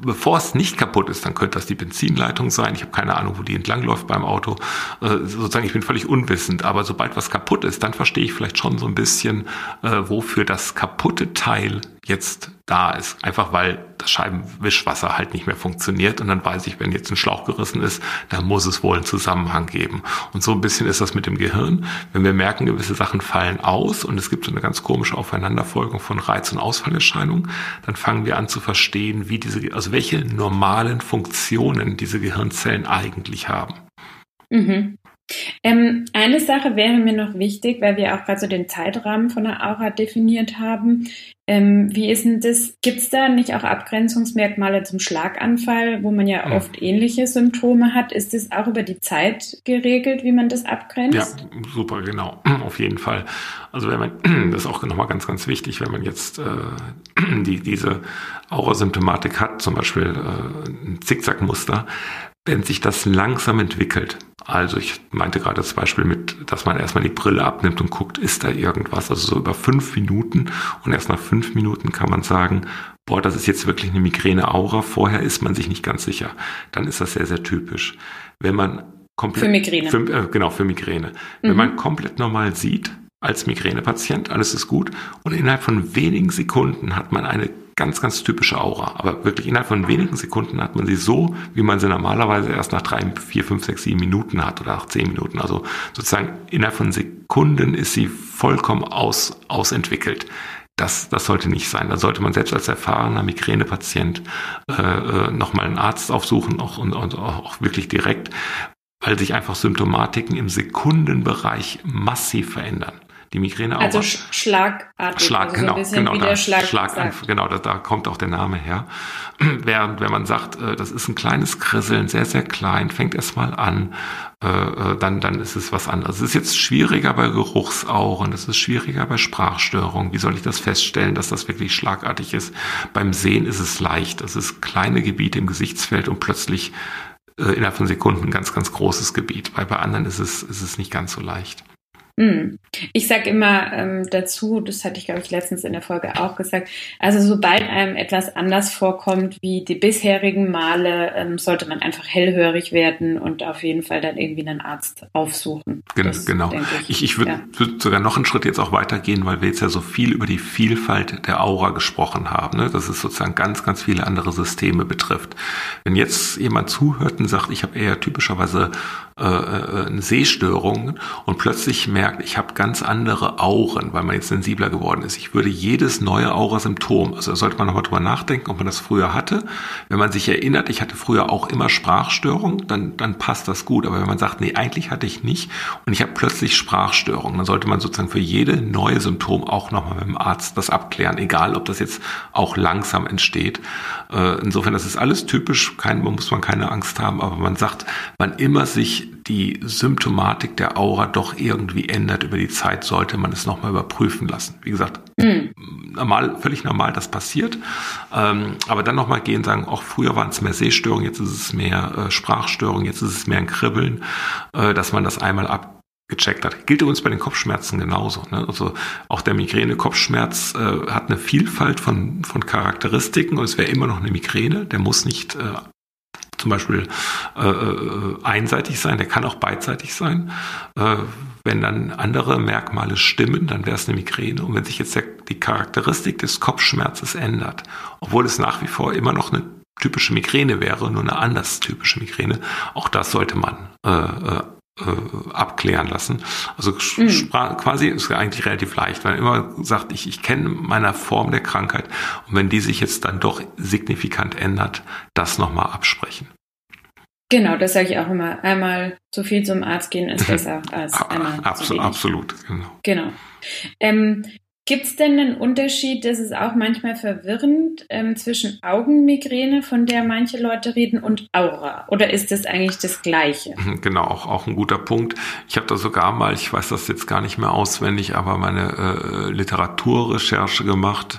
Bevor es nicht kaputt ist, dann könnte das die Benzinleitung sein. Ich habe keine Ahnung, wo die entlangläuft beim Auto. Äh, sozusagen, ich bin völlig unwissend. Aber sobald was kaputt ist, dann verstehe ich vielleicht schon so ein bisschen, äh, wofür das kaputte Teil jetzt da ist. Einfach weil das Scheibenwischwasser halt nicht mehr funktioniert. Und dann weiß ich, wenn jetzt ein Schlauch gerissen ist, dann muss es wohl einen Zusammenhang geben. Und so ein bisschen ist das mit dem Gehirn. Wenn wir merken, gewisse Sachen fallen aus und es gibt so eine ganz komische Aufeinanderfolgung von Reiz- und Ausfallerscheinungen, dann fangen wir an zu verstehen, wie diese, also welche normalen Funktionen diese Gehirnzellen eigentlich haben. Mhm. Ähm, eine Sache wäre mir noch wichtig, weil wir auch gerade so den Zeitrahmen von der Aura definiert haben. Ähm, wie ist denn das? Gibt es da nicht auch Abgrenzungsmerkmale zum Schlaganfall, wo man ja hm. oft ähnliche Symptome hat? Ist das auch über die Zeit geregelt, wie man das abgrenzt? Ja, super, genau. Auf jeden Fall. Also wenn man, das ist auch nochmal ganz, ganz wichtig, wenn man jetzt äh, die, diese Aura-Symptomatik hat, zum Beispiel äh, ein Zickzackmuster, wenn sich das langsam entwickelt, also ich meinte gerade das Beispiel mit, dass man erstmal die Brille abnimmt und guckt, ist da irgendwas, also so über fünf Minuten und erst nach fünf Minuten kann man sagen, boah, das ist jetzt wirklich eine Migräne-Aura, vorher ist man sich nicht ganz sicher. Dann ist das sehr, sehr typisch. Wenn man komplett... Für Migräne. Für, äh, genau, für Migräne. Mhm. Wenn man komplett normal sieht, als Migränepatient, alles ist gut und innerhalb von wenigen Sekunden hat man eine ganz, ganz typische Aura. Aber wirklich innerhalb von wenigen Sekunden hat man sie so, wie man sie normalerweise erst nach drei, vier, fünf, sechs, sieben Minuten hat oder nach zehn Minuten. Also sozusagen innerhalb von Sekunden ist sie vollkommen aus, ausentwickelt. Das, das sollte nicht sein. Da sollte man selbst als erfahrener Migränepatient äh, äh nochmal einen Arzt aufsuchen auch, und, und auch wirklich direkt, weil sich einfach Symptomatiken im Sekundenbereich massiv verändern die Migräne also auch. Also schlagartig. Schlag, also genau, so genau, da, Schlag, Schlag genau, da, da kommt auch der Name her. Während wenn man sagt, äh, das ist ein kleines Krisseln, sehr, sehr klein, fängt erst mal an, äh, äh, dann, dann ist es was anderes. Es ist jetzt schwieriger bei Geruchsauren, es ist schwieriger bei Sprachstörungen. Wie soll ich das feststellen, dass das wirklich schlagartig ist? Beim Sehen ist es leicht. Es ist kleine Gebiete im Gesichtsfeld und plötzlich innerhalb von Sekunden ein ganz, ganz großes Gebiet. Weil bei anderen ist es, ist es nicht ganz so leicht. Hm. Ich sage immer ähm, dazu, das hatte ich glaube ich letztens in der Folge auch gesagt, also sobald einem etwas anders vorkommt wie die bisherigen Male, ähm, sollte man einfach hellhörig werden und auf jeden Fall dann irgendwie einen Arzt aufsuchen. Gen das, genau. Ich, ich, ich würde ja. würd sogar noch einen Schritt jetzt auch weitergehen, weil wir jetzt ja so viel über die Vielfalt der Aura gesprochen haben, ne? dass es sozusagen ganz, ganz viele andere Systeme betrifft. Wenn jetzt jemand zuhört und sagt, ich habe eher typischerweise äh, äh, eine Sehstörung und plötzlich merkt, merkt, ich habe ganz andere Auren, weil man jetzt sensibler geworden ist. Ich würde jedes neue Aura-Symptom, also da sollte man nochmal drüber nachdenken, ob man das früher hatte. Wenn man sich erinnert, ich hatte früher auch immer Sprachstörung, dann, dann passt das gut. Aber wenn man sagt, nee, eigentlich hatte ich nicht und ich habe plötzlich Sprachstörung, dann sollte man sozusagen für jede neue Symptom auch nochmal mit dem Arzt das abklären, egal ob das jetzt auch langsam entsteht. Äh, insofern, das ist alles typisch, kein, muss man keine Angst haben, aber man sagt, wann immer sich die Symptomatik der Aura doch irgendwie ändert über die Zeit, sollte man es nochmal überprüfen lassen. Wie gesagt, mhm. normal, völlig normal, das passiert. Ähm, aber dann nochmal gehen, sagen, auch früher waren es mehr Sehstörungen, jetzt ist es mehr äh, Sprachstörungen, jetzt ist es mehr ein Kribbeln, äh, dass man das einmal ab gecheckt hat. Gilt übrigens bei den Kopfschmerzen genauso. Ne? Also auch der Migräne-Kopfschmerz äh, hat eine Vielfalt von, von Charakteristiken und es wäre immer noch eine Migräne. Der muss nicht äh, zum Beispiel äh, äh, einseitig sein, der kann auch beidseitig sein. Äh, wenn dann andere Merkmale stimmen, dann wäre es eine Migräne. Und wenn sich jetzt der, die Charakteristik des Kopfschmerzes ändert, obwohl es nach wie vor immer noch eine typische Migräne wäre, nur eine anders typische Migräne, auch das sollte man äh, äh abklären lassen. Also mhm. quasi ist eigentlich relativ leicht, weil man immer sagt, ich, ich kenne meine Form der Krankheit und wenn die sich jetzt dann doch signifikant ändert, das nochmal absprechen. Genau, das sage ich auch immer. Einmal zu viel zum Arzt gehen ist besser als einmal Absolut, zu wenig. absolut, genau. Genau. Ähm, Gibt es denn einen Unterschied, das ist auch manchmal verwirrend, ähm, zwischen Augenmigräne, von der manche Leute reden, und Aura? Oder ist das eigentlich das Gleiche? Genau, auch, auch ein guter Punkt. Ich habe da sogar mal, ich weiß das jetzt gar nicht mehr auswendig, aber meine äh, Literaturrecherche gemacht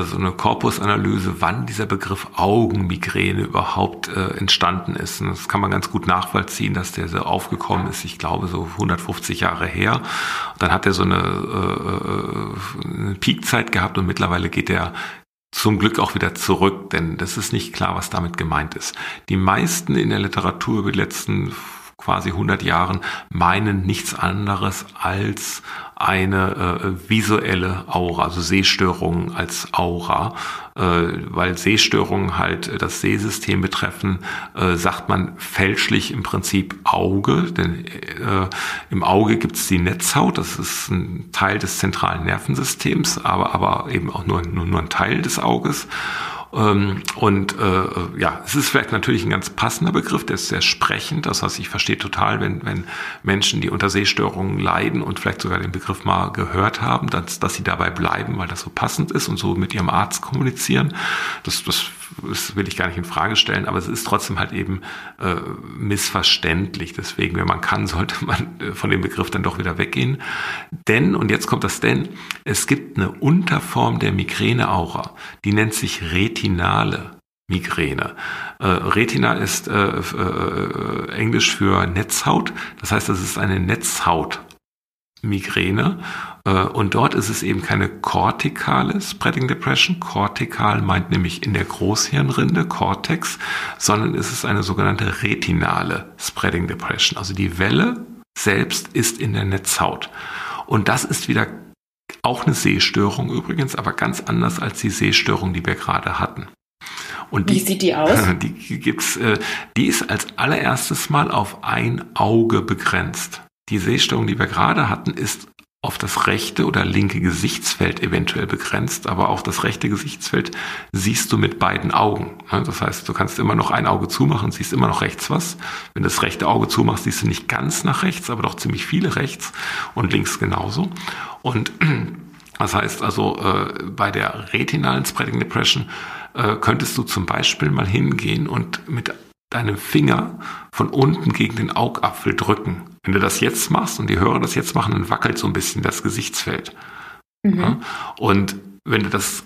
so eine Korpusanalyse, wann dieser Begriff Augenmigräne überhaupt äh, entstanden ist. Und das kann man ganz gut nachvollziehen, dass der so aufgekommen ist, ich glaube so 150 Jahre her. Dann hat er so eine, äh, äh, eine Peakzeit gehabt und mittlerweile geht er zum Glück auch wieder zurück, denn das ist nicht klar, was damit gemeint ist. Die meisten in der Literatur über die letzten quasi 100 Jahren meinen nichts anderes als eine äh, visuelle Aura, also Sehstörungen als Aura, äh, weil Sehstörungen halt das Sehsystem betreffen, äh, sagt man fälschlich im Prinzip Auge, denn äh, im Auge gibt es die Netzhaut, das ist ein Teil des zentralen Nervensystems, aber, aber eben auch nur, nur, nur ein Teil des Auges. Ähm, und äh, ja, es ist vielleicht natürlich ein ganz passender Begriff, der ist sehr sprechend. Das heißt, ich verstehe total, wenn, wenn Menschen, die unter Sehstörungen leiden und vielleicht sogar den Begriff mal gehört haben, dass, dass sie dabei bleiben, weil das so passend ist und so mit ihrem Arzt kommunizieren. Das, das das will ich gar nicht in Frage stellen, aber es ist trotzdem halt eben äh, missverständlich. Deswegen, wenn man kann, sollte man äh, von dem Begriff dann doch wieder weggehen. Denn, und jetzt kommt das denn, es gibt eine Unterform der Migräne-Aura, die nennt sich retinale Migräne. Äh, Retina ist äh, äh, Englisch für Netzhaut. Das heißt, das ist eine Netzhaut Migräne. Äh, und dort ist es eben keine kortikale Spreading Depression. Kortikal meint nämlich in der Großhirnrinde, Cortex, sondern es ist eine sogenannte retinale Spreading Depression. Also die Welle selbst ist in der Netzhaut. Und das ist wieder auch eine Sehstörung übrigens, aber ganz anders als die Sehstörung, die wir gerade hatten. Und die, Wie sieht die aus? Die gibt's, äh, die ist als allererstes Mal auf ein Auge begrenzt. Die Sehstörung, die wir gerade hatten, ist auf das rechte oder linke Gesichtsfeld eventuell begrenzt, aber auch das rechte Gesichtsfeld siehst du mit beiden Augen. Das heißt, du kannst immer noch ein Auge zumachen, siehst immer noch rechts was. Wenn du das rechte Auge zumachst, siehst du nicht ganz nach rechts, aber doch ziemlich viele rechts und links genauso. Und das heißt also, äh, bei der retinalen Spreading Depression äh, könntest du zum Beispiel mal hingehen und mit deinem Finger von unten gegen den Augapfel drücken. Wenn du das jetzt machst und die Hörer das jetzt machen, dann wackelt so ein bisschen das Gesichtsfeld. Mhm. Ja? Und wenn du das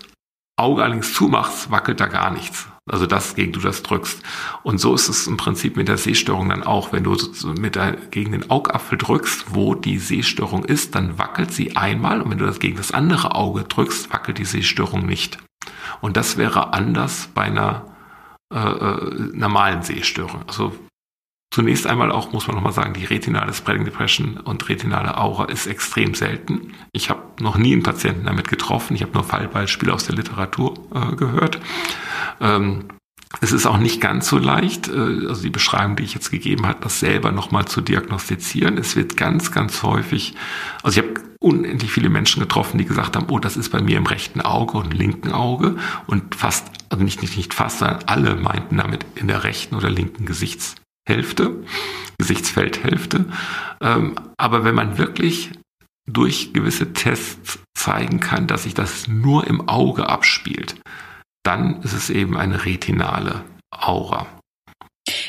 Auge allerdings zumachst, wackelt da gar nichts. Also das, gegen du das drückst. Und so ist es im Prinzip mit der Sehstörung dann auch. Wenn du mit der, gegen den Augapfel drückst, wo die Sehstörung ist, dann wackelt sie einmal. Und wenn du das gegen das andere Auge drückst, wackelt die Sehstörung nicht. Und das wäre anders bei einer äh, äh, normalen Sehstörungen. Also zunächst einmal auch, muss man nochmal sagen, die retinale Spreading Depression und retinale Aura ist extrem selten. Ich habe noch nie einen Patienten damit getroffen. Ich habe nur Fallbeispiele aus der Literatur äh, gehört. Ähm, es ist auch nicht ganz so leicht, äh, also die Beschreibung, die ich jetzt gegeben habe, das selber nochmal zu diagnostizieren. Es wird ganz, ganz häufig, also ich habe unendlich viele Menschen getroffen, die gesagt haben, oh, das ist bei mir im rechten Auge und linken Auge und fast, also nicht, nicht, nicht fast, sondern alle meinten damit in der rechten oder linken Gesichtshälfte, Gesichtsfeldhälfte. Ähm, aber wenn man wirklich durch gewisse Tests zeigen kann, dass sich das nur im Auge abspielt, dann ist es eben eine retinale Aura.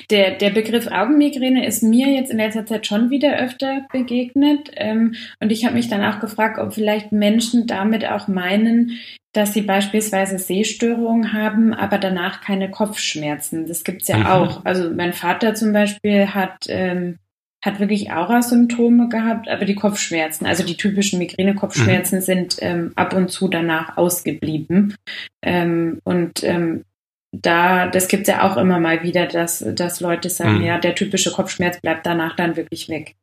Der, der Begriff Augenmigräne ist mir jetzt in letzter Zeit schon wieder öfter begegnet. Ähm, und ich habe mich dann auch gefragt, ob vielleicht Menschen damit auch meinen, dass sie beispielsweise Sehstörungen haben, aber danach keine Kopfschmerzen. Das gibt's ja mhm. auch. Also mein Vater zum Beispiel hat ähm, hat wirklich Aura-Symptome gehabt, aber die Kopfschmerzen, also die typischen Migräne-Kopfschmerzen mhm. sind ähm, ab und zu danach ausgeblieben. Ähm, und ähm, da, das gibt es ja auch immer mal wieder, dass, dass Leute sagen, mhm. ja, der typische Kopfschmerz bleibt danach dann wirklich weg.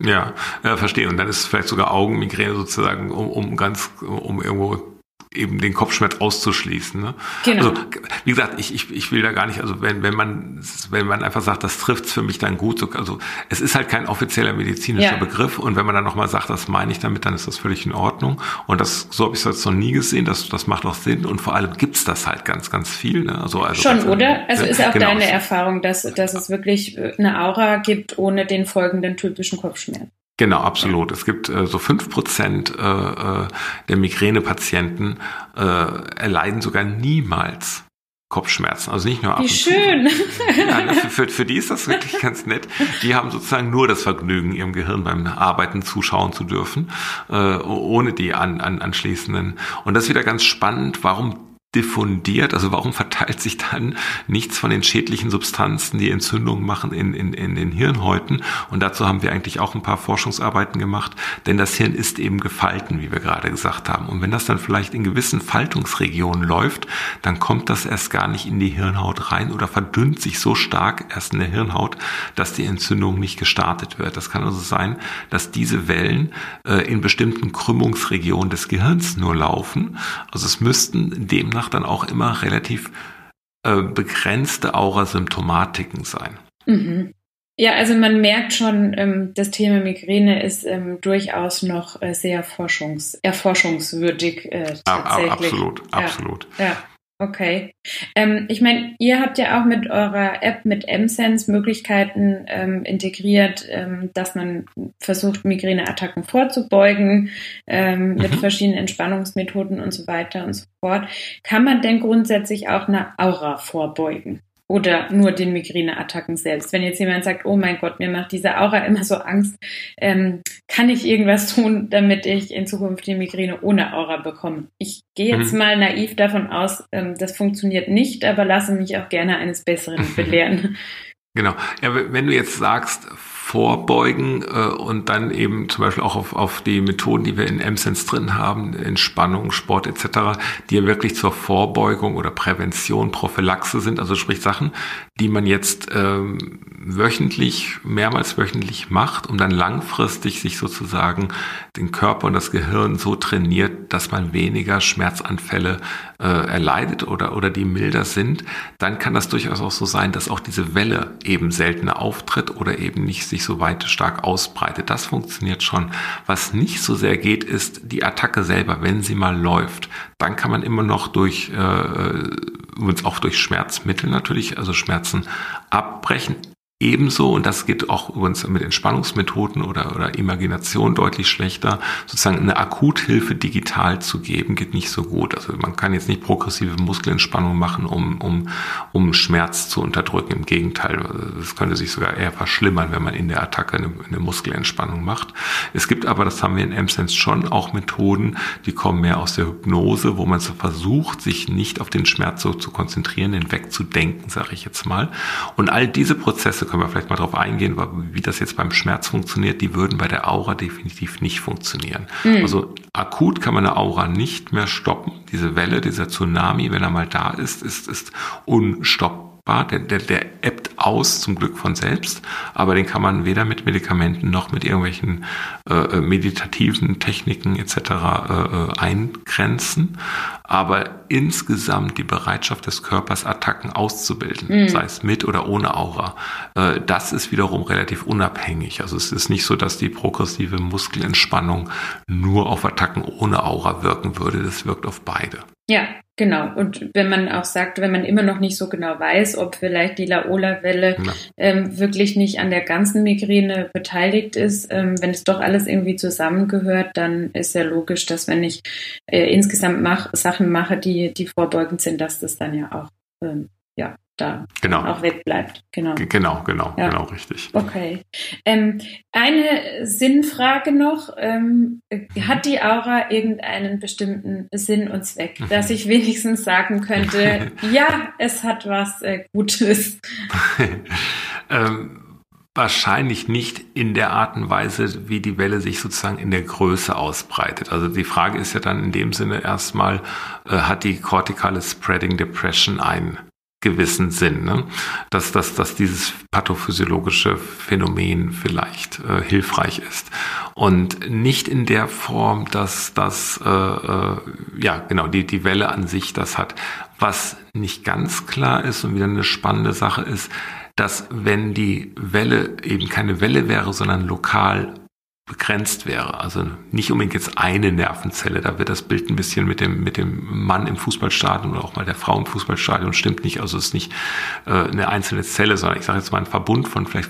Ja, ja, verstehe. Und dann ist vielleicht sogar Augenmigräne sozusagen, um, um ganz, um irgendwo eben den Kopfschmerz auszuschließen. Ne? Genau. Also, wie gesagt, ich, ich, ich will da gar nicht, also wenn, wenn man, wenn man einfach sagt, das trifft's für mich dann gut, so, also es ist halt kein offizieller medizinischer ja. Begriff und wenn man dann nochmal sagt, das meine ich damit, dann ist das völlig in Ordnung. Und das, so habe ich jetzt noch nie gesehen, das, das macht auch Sinn und vor allem gibt's das halt ganz, ganz viel. Ne? Also, also Schon, oder? Also ist auch genau. deine Erfahrung, dass, dass es wirklich eine Aura gibt ohne den folgenden typischen Kopfschmerz? Genau, absolut. Es gibt äh, so fünf Prozent äh, äh, der Migränepatienten äh, erleiden sogar niemals Kopfschmerzen. Also nicht nur ab Wie schön. Ja, für, für, für die ist das wirklich ganz nett. Die haben sozusagen nur das Vergnügen, ihrem Gehirn beim Arbeiten zuschauen zu dürfen, äh, ohne die an, an, anschließenden. Und das ist wieder ganz spannend. Warum diffundiert? Also warum verteilt sich dann nichts von den schädlichen Substanzen, die Entzündungen machen in, in, in den Hirnhäuten? Und dazu haben wir eigentlich auch ein paar Forschungsarbeiten gemacht, denn das Hirn ist eben gefalten, wie wir gerade gesagt haben. Und wenn das dann vielleicht in gewissen Faltungsregionen läuft, dann kommt das erst gar nicht in die Hirnhaut rein oder verdünnt sich so stark erst in der Hirnhaut, dass die Entzündung nicht gestartet wird. Das kann also sein, dass diese Wellen äh, in bestimmten Krümmungsregionen des Gehirns nur laufen. Also es müssten demnach demnach dann auch immer relativ äh, begrenzte Aurasymptomatiken sein. Mhm. Ja, also man merkt schon, ähm, das Thema Migräne ist ähm, durchaus noch äh, sehr forschungs erforschungswürdig. Äh, tatsächlich. absolut, absolut. Ja, ja. Okay. Ähm, ich meine, ihr habt ja auch mit eurer App, mit MSense, Möglichkeiten ähm, integriert, ähm, dass man versucht, Migräneattacken vorzubeugen, ähm, mit mhm. verschiedenen Entspannungsmethoden und so weiter und so fort. Kann man denn grundsätzlich auch eine Aura vorbeugen? Oder nur den Migräneattacken selbst. Wenn jetzt jemand sagt, oh mein Gott, mir macht diese Aura immer so Angst, ähm, kann ich irgendwas tun, damit ich in Zukunft die Migräne ohne Aura bekomme? Ich gehe jetzt mhm. mal naiv davon aus, ähm, das funktioniert nicht, aber lasse mich auch gerne eines Besseren belehren. Genau. Ja, wenn du jetzt sagst, vorbeugen äh, und dann eben zum Beispiel auch auf, auf die Methoden, die wir in MSense drin haben, Entspannung, Sport etc., die ja wirklich zur Vorbeugung oder Prävention, Prophylaxe sind, also sprich Sachen, die man jetzt ähm, wöchentlich, mehrmals wöchentlich macht, um dann langfristig sich sozusagen den Körper und das Gehirn so trainiert, dass man weniger Schmerzanfälle äh, erleidet oder, oder die milder sind, dann kann das durchaus auch so sein, dass auch diese Welle eben seltener auftritt oder eben nicht sich so weit stark ausbreitet. Das funktioniert schon. Was nicht so sehr geht, ist die Attacke selber, wenn sie mal läuft. Dann kann man immer noch durch, äh, übrigens auch durch Schmerzmittel natürlich, also Schmerzen abbrechen. Ebenso, und das geht auch übrigens mit Entspannungsmethoden oder, oder Imagination deutlich schlechter, sozusagen eine Akuthilfe digital zu geben, geht nicht so gut. Also man kann jetzt nicht progressive Muskelentspannung machen, um, um, um Schmerz zu unterdrücken. Im Gegenteil, es könnte sich sogar eher verschlimmern, wenn man in der Attacke eine, eine Muskelentspannung macht. Es gibt aber, das haben wir in M-Sense schon, auch Methoden, die kommen mehr aus der Hypnose, wo man so versucht, sich nicht auf den Schmerz so zu konzentrieren, den wegzudenken, sage ich jetzt mal. Und all diese Prozesse können wir vielleicht mal darauf eingehen, wie das jetzt beim Schmerz funktioniert, die würden bei der Aura definitiv nicht funktionieren. Mhm. Also akut kann man eine Aura nicht mehr stoppen. Diese Welle, dieser Tsunami, wenn er mal da ist, ist, ist unstoppbar stoppbar, der, der, der ebbt aus zum Glück von selbst, aber den kann man weder mit Medikamenten noch mit irgendwelchen äh, äh meditativen Techniken etc. Äh, äh, eingrenzen. Aber insgesamt die Bereitschaft des Körpers, Attacken auszubilden, mhm. sei es mit oder ohne Aura, äh, das ist wiederum relativ unabhängig. Also es ist nicht so, dass die progressive Muskelentspannung nur auf Attacken ohne Aura wirken würde. Das wirkt auf beide. Ja, genau. Und wenn man auch sagt, wenn man immer noch nicht so genau weiß, ob vielleicht die Laola-Welle ja. ähm, wirklich nicht an der ganzen Migräne beteiligt ist, ähm, wenn es doch alles irgendwie zusammengehört, dann ist ja logisch, dass wenn ich äh, insgesamt mach, Sachen mache, die, die vorbeugend sind, dass das dann ja auch ähm, ja, da genau. auch wegbleibt. Genau, genau, genau, ja. genau, richtig. Okay. Ähm, eine Sinnfrage noch. Ähm, hat die Aura irgendeinen bestimmten Sinn und Zweck, mhm. dass ich wenigstens sagen könnte, ja, es hat was äh, Gutes? ähm, Wahrscheinlich nicht in der Art und Weise, wie die Welle sich sozusagen in der Größe ausbreitet. Also die Frage ist ja dann in dem Sinne erstmal, äh, hat die kortikale Spreading Depression einen gewissen Sinn, ne? dass, dass, dass dieses pathophysiologische Phänomen vielleicht äh, hilfreich ist. Und nicht in der Form, dass das, äh, äh, ja genau, die, die Welle an sich das hat. Was nicht ganz klar ist und wieder eine spannende Sache ist, dass wenn die Welle eben keine Welle wäre, sondern lokal begrenzt wäre. Also nicht unbedingt jetzt eine Nervenzelle. Da wird das Bild ein bisschen mit dem, mit dem Mann im Fußballstadion oder auch mal der Frau im Fußballstadion stimmt nicht. Also es ist nicht äh, eine einzelne Zelle, sondern ich sage jetzt mal ein Verbund von vielleicht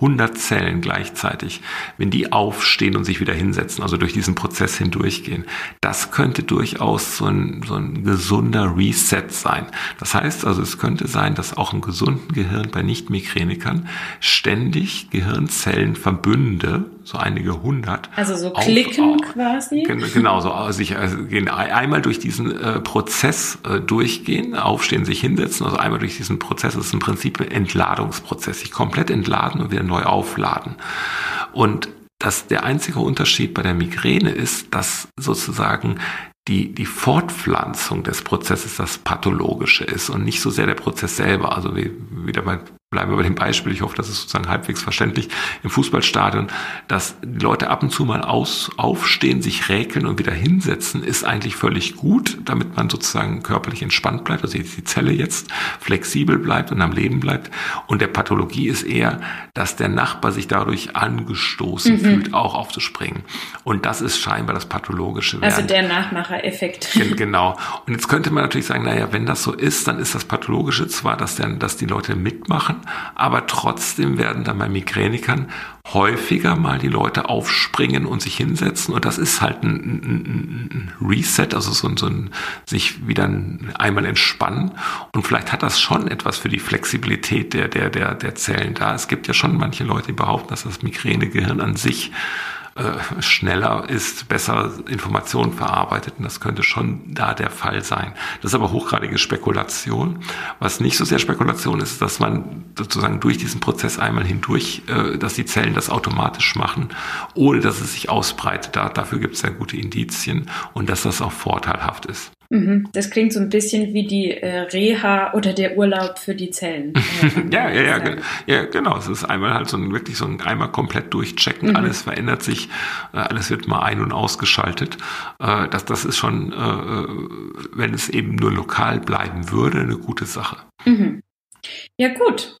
100 Zellen gleichzeitig, wenn die aufstehen und sich wieder hinsetzen, also durch diesen Prozess hindurchgehen, das könnte durchaus so ein, so ein gesunder Reset sein. Das heißt also, es könnte sein, dass auch im gesunden Gehirn bei Nicht-Migränikern ständig Gehirnzellenverbünde so einige hundert. Also so klicken auf, quasi? Genau, so also sich also gehen einmal durch diesen äh, Prozess äh, durchgehen, aufstehen, sich hinsetzen, also einmal durch diesen Prozess, das ist im Prinzip ein Entladungsprozess, sich komplett entladen und wieder neu aufladen. Und dass der einzige Unterschied bei der Migräne ist, dass sozusagen die, die Fortpflanzung des Prozesses das Pathologische ist und nicht so sehr der Prozess selber. Also wie, wieder bei bleiben wir bei dem Beispiel, ich hoffe, das ist sozusagen halbwegs verständlich, im Fußballstadion, dass die Leute ab und zu mal aus, aufstehen, sich räkeln und wieder hinsetzen, ist eigentlich völlig gut, damit man sozusagen körperlich entspannt bleibt, also die Zelle jetzt flexibel bleibt und am Leben bleibt. Und der Pathologie ist eher, dass der Nachbar sich dadurch angestoßen mhm. fühlt, auch aufzuspringen. Und das ist scheinbar das Pathologische. Also der Nachmachereffekt. Genau. Und jetzt könnte man natürlich sagen, naja, wenn das so ist, dann ist das Pathologische zwar, dass, der, dass die Leute mitmachen, aber trotzdem werden dann bei Migränikern häufiger mal die Leute aufspringen und sich hinsetzen und das ist halt ein, ein, ein Reset, also so ein, so ein sich wieder ein, einmal entspannen und vielleicht hat das schon etwas für die Flexibilität der, der, der, der Zellen da. Es gibt ja schon manche Leute, die behaupten, dass das Migränegehirn an sich äh, schneller ist, besser Informationen verarbeitet. Und das könnte schon da der Fall sein. Das ist aber hochgradige Spekulation. Was nicht so sehr Spekulation ist, dass man sozusagen durch diesen Prozess einmal hindurch, äh, dass die Zellen das automatisch machen, ohne dass es sich ausbreitet. Da, dafür gibt es sehr gute Indizien und dass das auch vorteilhaft ist. Mhm. Das klingt so ein bisschen wie die äh, Reha oder der Urlaub für die Zellen. ja, ja, ja, ja, genau. Es ist einmal halt so ein wirklich so ein einmal komplett durchchecken. Mhm. Alles verändert sich, äh, alles wird mal ein- und ausgeschaltet. Äh, das, das ist schon, wenn es eben nur lokal bleiben würde, eine gute Sache. Mhm. Ja, gut.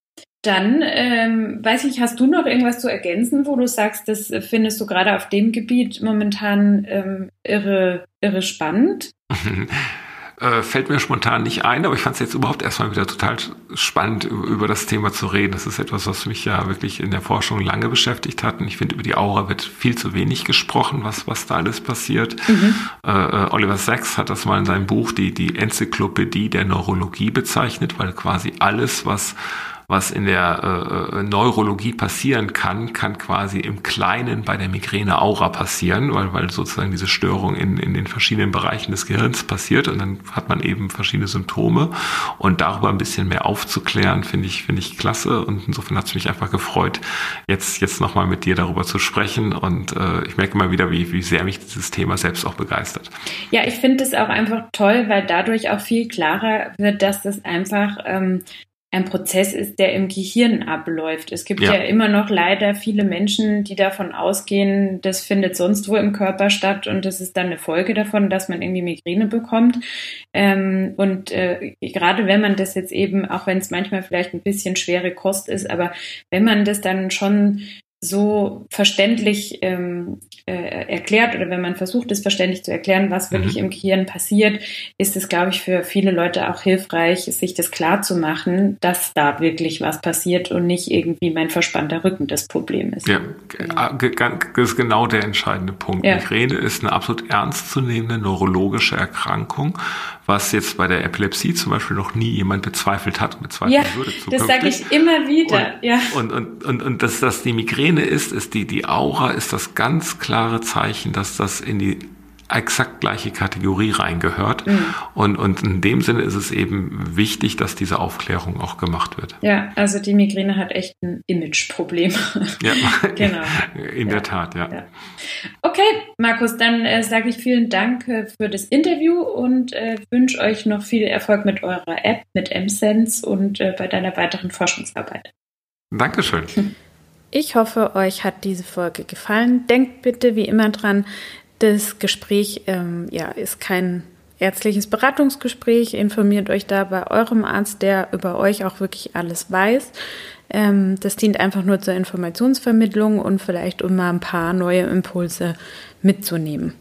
Dann ähm, weiß ich, hast du noch irgendwas zu ergänzen, wo du sagst, das findest du gerade auf dem Gebiet momentan ähm, irre, irre spannend? äh, fällt mir spontan nicht ein, aber ich fand es jetzt überhaupt erstmal wieder total spannend, über das Thema zu reden. Das ist etwas, was mich ja wirklich in der Forschung lange beschäftigt hat. Und ich finde, über die Aura wird viel zu wenig gesprochen, was, was da alles passiert. Mhm. Äh, äh Oliver Sacks hat das mal in seinem Buch die, die Enzyklopädie der Neurologie bezeichnet, weil quasi alles, was was in der äh, äh, Neurologie passieren kann, kann quasi im Kleinen bei der Migräne-Aura passieren, weil, weil sozusagen diese Störung in, in den verschiedenen Bereichen des Gehirns passiert und dann hat man eben verschiedene Symptome. Und darüber ein bisschen mehr aufzuklären, finde ich, finde ich klasse. Und insofern hat es mich einfach gefreut, jetzt, jetzt nochmal mit dir darüber zu sprechen. Und äh, ich merke mal wieder, wie, wie sehr mich dieses Thema selbst auch begeistert. Ja, ich finde es auch einfach toll, weil dadurch auch viel klarer wird, dass das einfach ähm, ein Prozess ist, der im Gehirn abläuft. Es gibt ja. ja. immer noch leider viele Menschen, die davon ausgehen, das findet sonst wo im Körper statt und das ist dann eine Folge davon, dass man irgendwie Migräne bekommt. Ähm, und äh, gerade wenn man das jetzt eben, auch wenn es manchmal vielleicht ein bisschen schwere Kost ist, aber wenn man das dann schon so verständlich ähm, äh, erklärt oder wenn man versucht, es verständlich zu erklären, was wirklich mhm. im Gehirn passiert, ist es, glaube ich, für viele Leute auch hilfreich, sich das klar zu machen, dass da wirklich was passiert und nicht irgendwie mein verspannter Rücken das Problem ist. Ja, genau. das ist genau der entscheidende Punkt. Ja. Migräne ist eine absolut ernstzunehmende neurologische Erkrankung, was jetzt bei der Epilepsie zum Beispiel noch nie jemand bezweifelt hat, bezweifeln ja, würde. Zukünftig. Das sage ich immer wieder. Und, ja. und, und, und, und dass das die Migräne ist, ist die, die Aura, ist das ganz klare Zeichen, dass das in die exakt gleiche Kategorie reingehört. Mhm. Und, und in dem Sinne ist es eben wichtig, dass diese Aufklärung auch gemacht wird. Ja, also die Migräne hat echt ein Imageproblem. Ja, genau. In ja. der Tat, ja. ja. Okay, Markus, dann äh, sage ich vielen Dank äh, für das Interview und äh, wünsche euch noch viel Erfolg mit eurer App, mit MSense und äh, bei deiner weiteren Forschungsarbeit. Dankeschön. Ich hoffe, euch hat diese Folge gefallen. Denkt bitte wie immer dran, das Gespräch ähm, ja, ist kein ärztliches Beratungsgespräch. Informiert euch da bei eurem Arzt, der über euch auch wirklich alles weiß. Ähm, das dient einfach nur zur Informationsvermittlung und vielleicht um mal ein paar neue Impulse mitzunehmen.